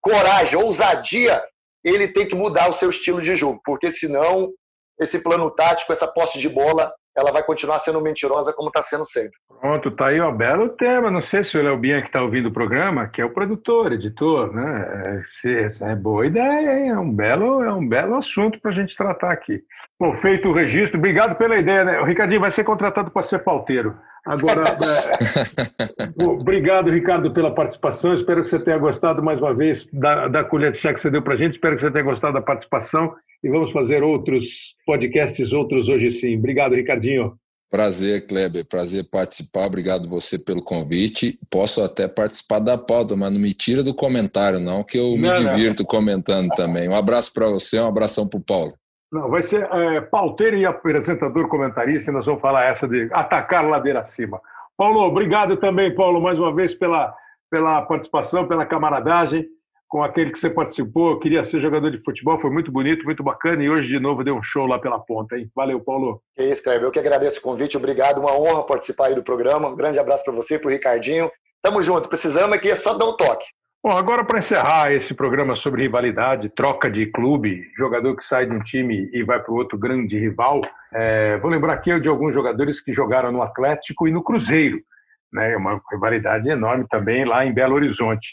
coragem, ousadia, ele tem que mudar o seu estilo de jogo, porque senão esse plano tático, essa posse de bola, ela vai continuar sendo mentirosa como está sendo sempre. Pronto, tá aí um belo tema. Não sei se o Léo Bianchi está ouvindo o programa, que é o produtor, editor, né? Essa é boa ideia, hein? É um belo, é um belo assunto para a gente tratar aqui. Bom, feito o registro, obrigado pela ideia, né? O Ricardinho vai ser contratado para ser pauteiro. Agora, é... obrigado, Ricardo, pela participação. Espero que você tenha gostado mais uma vez da, da colher de chá que você deu para a gente. Espero que você tenha gostado da participação e vamos fazer outros podcasts, outros hoje sim. Obrigado, Ricardinho. Prazer, Kleber. Prazer participar. Obrigado você pelo convite. Posso até participar da pauta, mas não me tira do comentário, não, que eu não, me divirto não. comentando também. Um abraço para você, um abração para o Paulo. Não, vai ser é, pauteiro e apresentador comentarista, e nós vamos falar essa de atacar ladeira acima. Paulo, obrigado também, Paulo, mais uma vez pela, pela participação, pela camaradagem com aquele que você participou. queria ser jogador de futebol, foi muito bonito, muito bacana, e hoje de novo deu um show lá pela ponta, hein? Valeu, Paulo. É isso, Cleber. Eu que agradeço o convite, obrigado, uma honra participar aí do programa. Um grande abraço para você, para o Ricardinho. Tamo junto, precisamos aqui, é só dar um toque. Bom, agora para encerrar esse programa sobre rivalidade, troca de clube, jogador que sai de um time e vai para o outro grande rival, é, vou lembrar aqui de alguns jogadores que jogaram no Atlético e no Cruzeiro, né? Uma rivalidade enorme também lá em Belo Horizonte.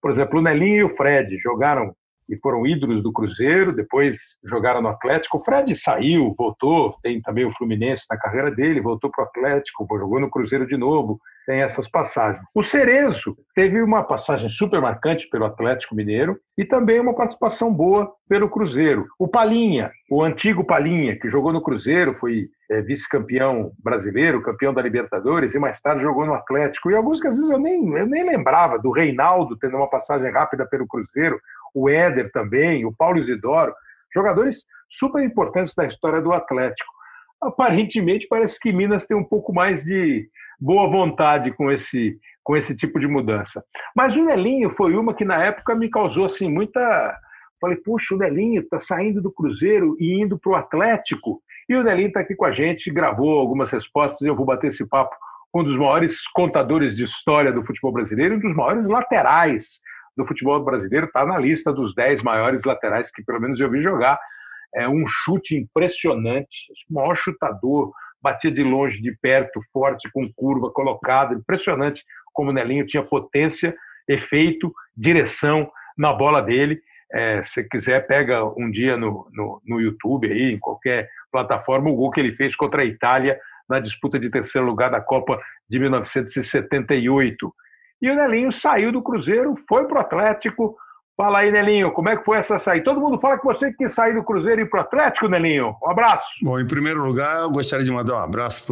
Por exemplo, o Nelinho e o Fred jogaram e foram ídolos do Cruzeiro, depois jogaram no Atlético. O Fred saiu, voltou, tem também o Fluminense na carreira dele, voltou para o Atlético, jogou no Cruzeiro de novo, tem essas passagens. O Cerezo teve uma passagem super marcante pelo Atlético Mineiro e também uma participação boa pelo Cruzeiro. O Palinha, o antigo Palinha, que jogou no Cruzeiro, foi é, vice-campeão brasileiro, campeão da Libertadores e mais tarde jogou no Atlético. E alguns que às vezes eu nem, eu nem lembrava do Reinaldo tendo uma passagem rápida pelo Cruzeiro, o Éder também, o Paulo Isidoro, jogadores super importantes da história do Atlético. Aparentemente, parece que Minas tem um pouco mais de boa vontade com esse, com esse tipo de mudança. Mas o Nelinho foi uma que na época me causou assim muita. Falei, puxa, o Nelinho está saindo do Cruzeiro e indo para o Atlético. E o Nelinho está aqui com a gente, gravou algumas respostas e eu vou bater esse papo com um dos maiores contadores de história do futebol brasileiro, um dos maiores laterais do futebol brasileiro, está na lista dos 10 maiores laterais que pelo menos eu vi jogar. É um chute impressionante, o maior chutador, batia de longe, de perto, forte, com curva, colocado, impressionante como o Nelinho tinha potência, efeito, direção na bola dele. É, se quiser, pega um dia no, no, no YouTube, aí, em qualquer plataforma, o gol que ele fez contra a Itália na disputa de terceiro lugar da Copa de 1978. E o Nelinho saiu do Cruzeiro, foi para o Atlético. Fala aí, Nelinho, como é que foi essa saída? Todo mundo fala que você quis sair do Cruzeiro e ir para o Atlético, Nelinho. Um abraço. Bom, em primeiro lugar, eu gostaria de mandar um abraço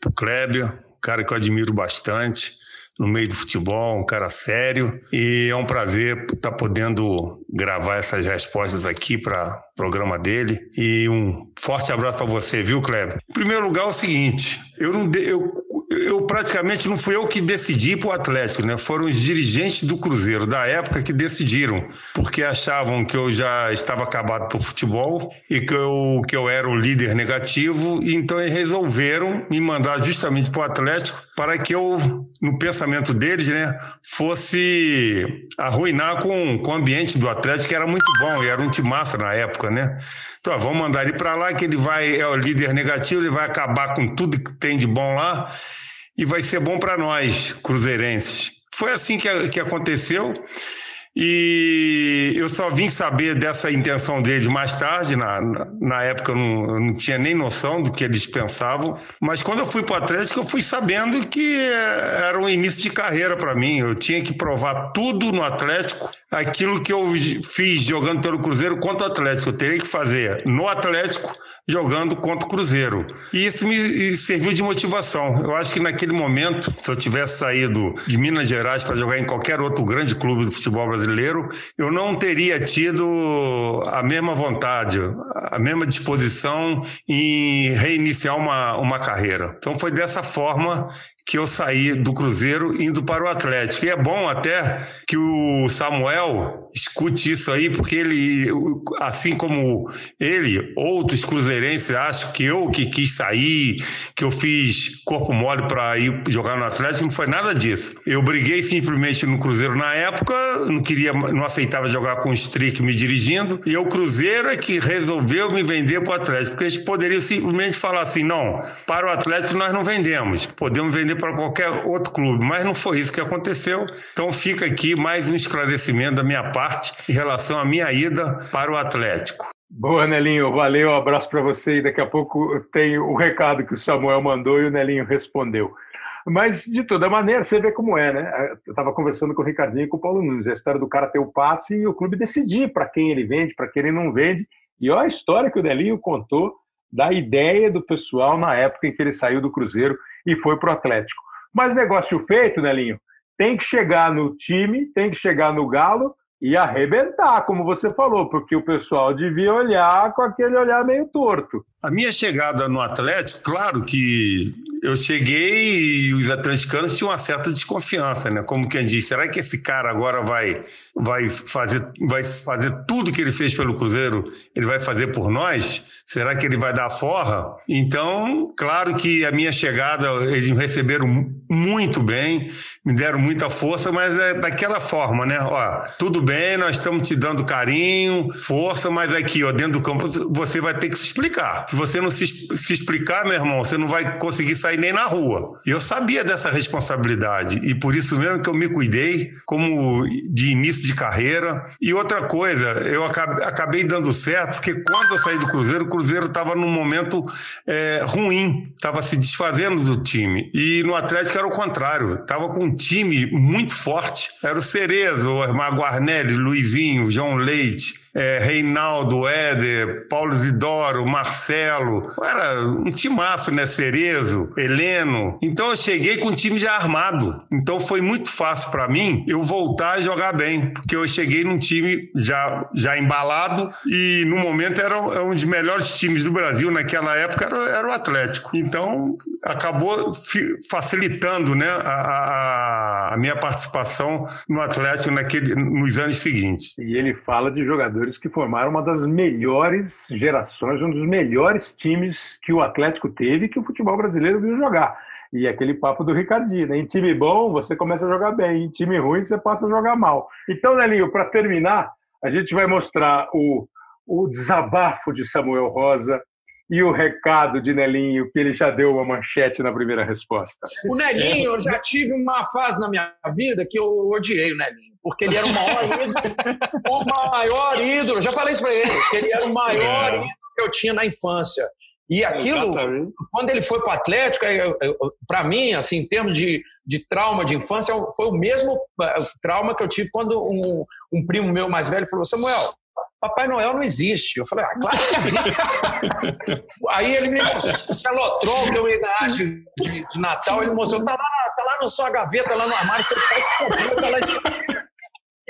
para o Kleber, cara que eu admiro bastante no meio do futebol, um cara sério. E é um prazer estar podendo gravar essas respostas aqui para o programa dele. E um forte abraço para você, viu, Kleber? Em primeiro lugar, é o seguinte: eu, não eu, eu praticamente não fui eu que decidi para o Atlético, né? Foram os dirigentes do Cruzeiro da época que decidiram, porque achavam que eu já estava acabado para o futebol e que eu, que eu era o líder negativo, e então eles resolveram me mandar justamente para o Atlético para que eu, no pensamento deles, né, fosse arruinar com, com o ambiente do Atlético, que era muito bom, e era um time massa na época, né? Então, vamos mandar ele para lá, que ele vai, é o líder negativo, ele vai acabar com tudo que tem de bom lá e vai ser bom para nós, cruzeirenses. Foi assim que, que aconteceu. E eu só vim saber dessa intenção deles mais tarde, na, na época eu não, eu não tinha nem noção do que eles pensavam, mas quando eu fui para o Atlético, eu fui sabendo que era um início de carreira para mim. Eu tinha que provar tudo no Atlético, aquilo que eu fiz jogando pelo Cruzeiro contra o Atlético. Eu teria que fazer no Atlético jogando contra o Cruzeiro. E isso me serviu de motivação. Eu acho que naquele momento, se eu tivesse saído de Minas Gerais para jogar em qualquer outro grande clube do futebol brasileiro, eu não teria tido a mesma vontade, a mesma disposição em reiniciar uma, uma carreira. Então foi dessa forma que eu saí do Cruzeiro indo para o Atlético. E é bom até que o Samuel escute isso aí, porque ele, assim como ele, outros cruzeirenses acham que eu que quis sair, que eu fiz corpo mole para ir jogar no Atlético, não foi nada disso. Eu briguei simplesmente no Cruzeiro na época, não queria, não aceitava jogar com o Strick me dirigindo, e o Cruzeiro é que resolveu me vender para o Atlético, porque eles poderiam simplesmente falar assim: não, para o Atlético nós não vendemos, podemos vender para qualquer outro clube, mas não foi isso que aconteceu. Então fica aqui mais um esclarecimento da minha parte em relação à minha ida para o Atlético. Boa, Nelinho, valeu, um abraço para você e daqui a pouco tem o recado que o Samuel mandou e o Nelinho respondeu. Mas, de toda maneira, você vê como é, né? Eu estava conversando com o Ricardinho e com o Paulo Nunes, a história do cara ter o passe e o clube decidir para quem ele vende, para quem ele não vende. E olha a história que o Nelinho contou da ideia do pessoal na época em que ele saiu do Cruzeiro e foi para o Atlético. Mas negócio feito, Nelinho, tem que chegar no time, tem que chegar no Galo e arrebentar, como você falou, porque o pessoal devia olhar com aquele olhar meio torto. A minha chegada no Atlético, claro que eu cheguei e os atleticanos tinham uma certa desconfiança, né? Como quem diz, será que esse cara agora vai, vai, fazer, vai fazer tudo que ele fez pelo Cruzeiro, ele vai fazer por nós? Será que ele vai dar forra? Então, claro que a minha chegada, eles me receberam muito bem, me deram muita força, mas é daquela forma, né? Ó, tudo bem, nós estamos te dando carinho, força, mas aqui, ó, dentro do campo, você vai ter que se explicar. Se você não se, se explicar, meu irmão, você não vai conseguir sair nem na rua. E eu sabia dessa responsabilidade, e por isso mesmo que eu me cuidei, como de início de carreira. E outra coisa, eu acabei dando certo, porque quando eu saí do Cruzeiro, o Cruzeiro estava num momento é, ruim, estava se desfazendo do time. E no Atlético era o contrário, estava com um time muito forte. Era o Cerezo, o Maguarnelli, Luizinho, João Leite, é, Reinaldo, Éder, Paulo Isidoro, Marcelo. Era um timaço, né? Cerezo, Heleno. Então eu cheguei com o time já armado. Então foi muito fácil para mim eu voltar a jogar bem, porque eu cheguei num time já, já embalado e no momento era um dos melhores times do Brasil naquela época era, era o Atlético. Então acabou facilitando né, a, a, a minha participação no Atlético naquele, nos anos seguintes. E ele fala de jogadores jogadores que formaram uma das melhores gerações, um dos melhores times que o Atlético teve que o futebol brasileiro viu jogar. E aquele papo do Ricardinho, né? Em time bom, você começa a jogar bem, em time ruim, você passa a jogar mal. Então, Nelinho, para terminar, a gente vai mostrar o, o desabafo de Samuel Rosa e o recado de Nelinho, que ele já deu uma manchete na primeira resposta. O Nelinho, eu já tive uma fase na minha vida que eu odiei o Nelinho porque ele era o maior ídolo, o maior ídolo, eu já falei isso para ele, que ele era o maior é. ídolo que eu tinha na infância. E aquilo, Exatamente. quando ele foi para o Atlético, para mim, assim, em termos de, de trauma de infância, foi o mesmo eh, trauma que eu tive quando um, um primo meu mais velho falou: Samuel, Papai Noel não existe. Eu falei, ah, claro que existe. Aí ele me mostrou o Pelotrol que eu ia ganhar de, de, de, Natal, ele mostrou, tá lá, tá lá na sua gaveta, lá no armário, você pode comprar, tá lá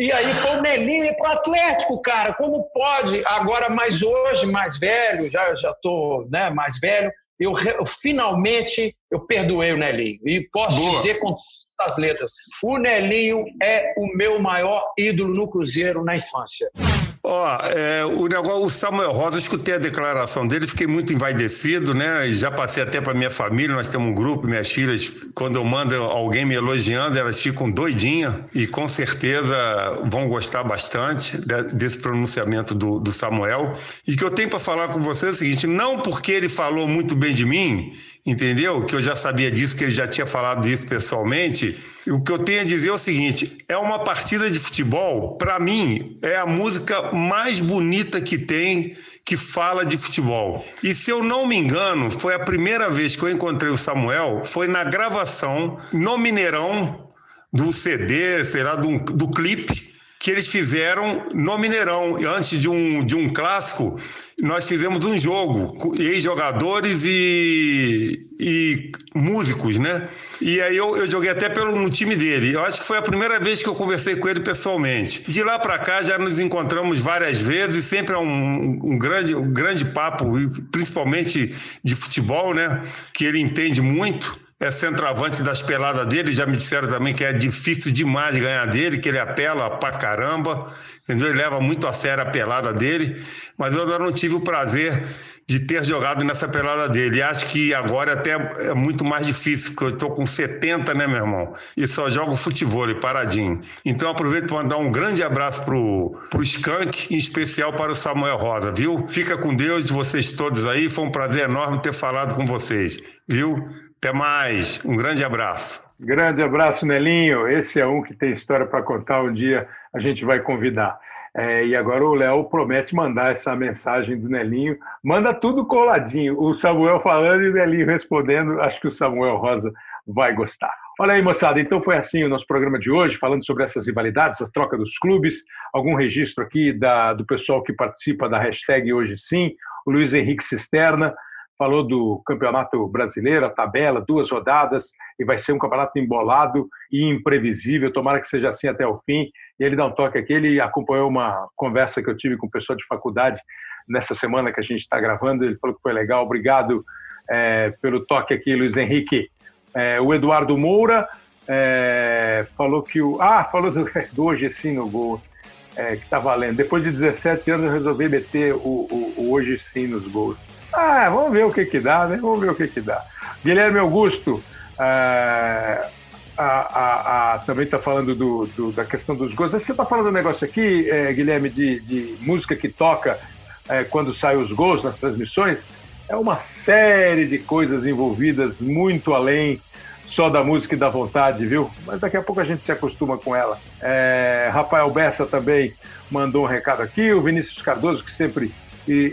e aí foi o Nelinho ir pro Atlético, cara. Como pode? Agora, mais hoje, mais velho, já já tô, né, mais velho, eu, eu finalmente eu perdoei o Nelinho. E posso Boa. dizer com todas as letras, o Nelinho é o meu maior ídolo no Cruzeiro na infância. Ó, é, o negócio, o Samuel Rosa, escutei a declaração dele, fiquei muito envaidecido, né? Já passei até para minha família, nós temos um grupo, minhas filhas, quando eu mando alguém me elogiando, elas ficam doidinhas e com certeza vão gostar bastante desse pronunciamento do, do Samuel. E que eu tenho para falar com você é o seguinte: não porque ele falou muito bem de mim, entendeu? Que eu já sabia disso, que ele já tinha falado isso pessoalmente o que eu tenho a dizer é o seguinte: é uma partida de futebol, para mim, é a música mais bonita que tem que fala de futebol. E se eu não me engano, foi a primeira vez que eu encontrei o Samuel, foi na gravação no Mineirão do CD, sei lá, do, do clipe que eles fizeram no Mineirão, antes de um, de um clássico nós fizemos um jogo, ex-jogadores e, e músicos, né? E aí eu, eu joguei até pelo, no time dele. Eu acho que foi a primeira vez que eu conversei com ele pessoalmente. De lá para cá já nos encontramos várias vezes, sempre é um, um, grande, um grande papo, principalmente de futebol, né? Que ele entende muito é centroavante das peladas dele. Já me disseram também que é difícil demais ganhar dele, que ele apela pra caramba entendeu? Ele leva muito a sério a pelada dele, mas eu ainda não tive o prazer de ter jogado nessa pelada dele. Acho que agora até é muito mais difícil, porque eu estou com 70, né, meu irmão? E só jogo futebol paradinho. Então aproveito para mandar um grande abraço pro, pro Skank, em especial para o Samuel Rosa, viu? Fica com Deus, vocês todos aí. Foi um prazer enorme ter falado com vocês, viu? Até mais. Um grande abraço. Grande abraço, Nelinho. Esse é um que tem história para contar um dia a gente vai convidar. É, e agora o Léo promete mandar essa mensagem do Nelinho. Manda tudo coladinho. O Samuel falando e o Nelinho respondendo. Acho que o Samuel Rosa vai gostar. Olha aí, moçada. Então foi assim o nosso programa de hoje, falando sobre essas rivalidades, a troca dos clubes. Algum registro aqui da, do pessoal que participa da hashtag Hoje Sim. O Luiz Henrique Cisterna falou do Campeonato Brasileiro, a tabela, duas rodadas, e vai ser um campeonato embolado e imprevisível, tomara que seja assim até o fim. E ele dá um toque aqui, ele acompanhou uma conversa que eu tive com o pessoal de faculdade nessa semana que a gente está gravando, ele falou que foi legal, obrigado é, pelo toque aqui, Luiz Henrique. É, o Eduardo Moura é, falou que o... Ah, falou do, do Hoje Sim no gol, é, que está valendo. Depois de 17 anos eu resolvi meter o, o, o Hoje Sim nos gols. Ah, vamos ver o que que dá, né? Vamos ver o que que dá. Guilherme Augusto, é, a, a, a, também está falando do, do, da questão dos gols. Você está falando um negócio aqui, é, Guilherme, de, de, música que toca é, quando saem os gols nas transmissões. É uma série de coisas envolvidas muito além só da música e da vontade, viu? Mas daqui a pouco a gente se acostuma com ela. É, Rafael Bessa também mandou um recado aqui. O Vinícius Cardoso, que sempre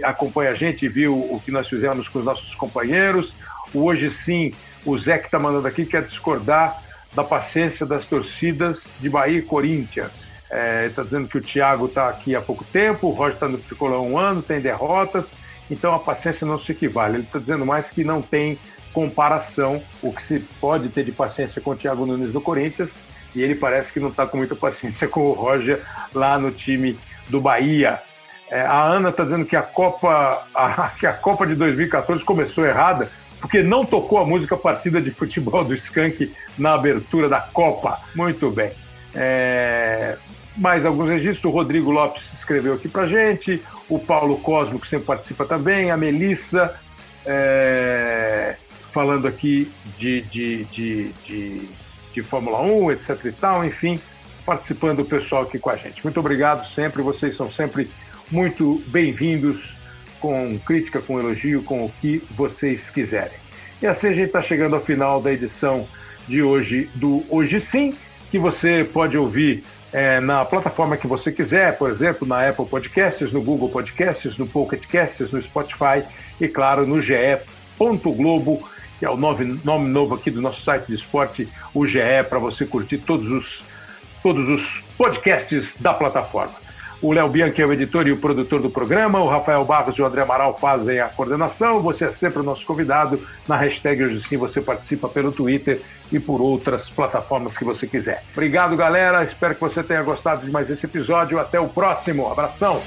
acompanha a gente e viu o que nós fizemos com os nossos companheiros. O Hoje Sim, o Zé que está mandando aqui, quer discordar da paciência das torcidas de Bahia e Corinthians. É, está dizendo que o Thiago está aqui há pouco tempo, o Roger está no tricolor há um ano, tem derrotas, então a paciência não se equivale. Ele está dizendo mais que não tem comparação o que se pode ter de paciência com o Thiago Nunes do Corinthians e ele parece que não está com muita paciência com o Roger lá no time do Bahia. É, a Ana está dizendo que a Copa a, que a Copa de 2014 começou errada porque não tocou a música partida de futebol do Skank na abertura da Copa. Muito bem. É, mais alguns registros. O Rodrigo Lopes escreveu aqui para gente. O Paulo Cosmo, que sempre participa também. A Melissa. É, falando aqui de, de, de, de, de Fórmula 1, etc e tal, enfim, participando o pessoal aqui com a gente. Muito obrigado sempre, vocês são sempre muito bem-vindos com crítica, com elogio, com o que vocês quiserem. E assim a gente está chegando ao final da edição de hoje do Hoje Sim, que você pode ouvir é, na plataforma que você quiser, por exemplo, na Apple Podcasts, no Google Podcasts, no Pocket Casts, no Spotify e, claro, no ge.globo que é o nome, nome novo aqui do nosso site de esporte, o GE, para você curtir todos os, todos os podcasts da plataforma. O Léo Bianchi é o editor e o produtor do programa, o Rafael Barros e o André Amaral fazem a coordenação, você é sempre o nosso convidado. Na hashtag Hoje Sim você participa pelo Twitter e por outras plataformas que você quiser. Obrigado, galera. Espero que você tenha gostado de mais esse episódio. Até o próximo. Abração.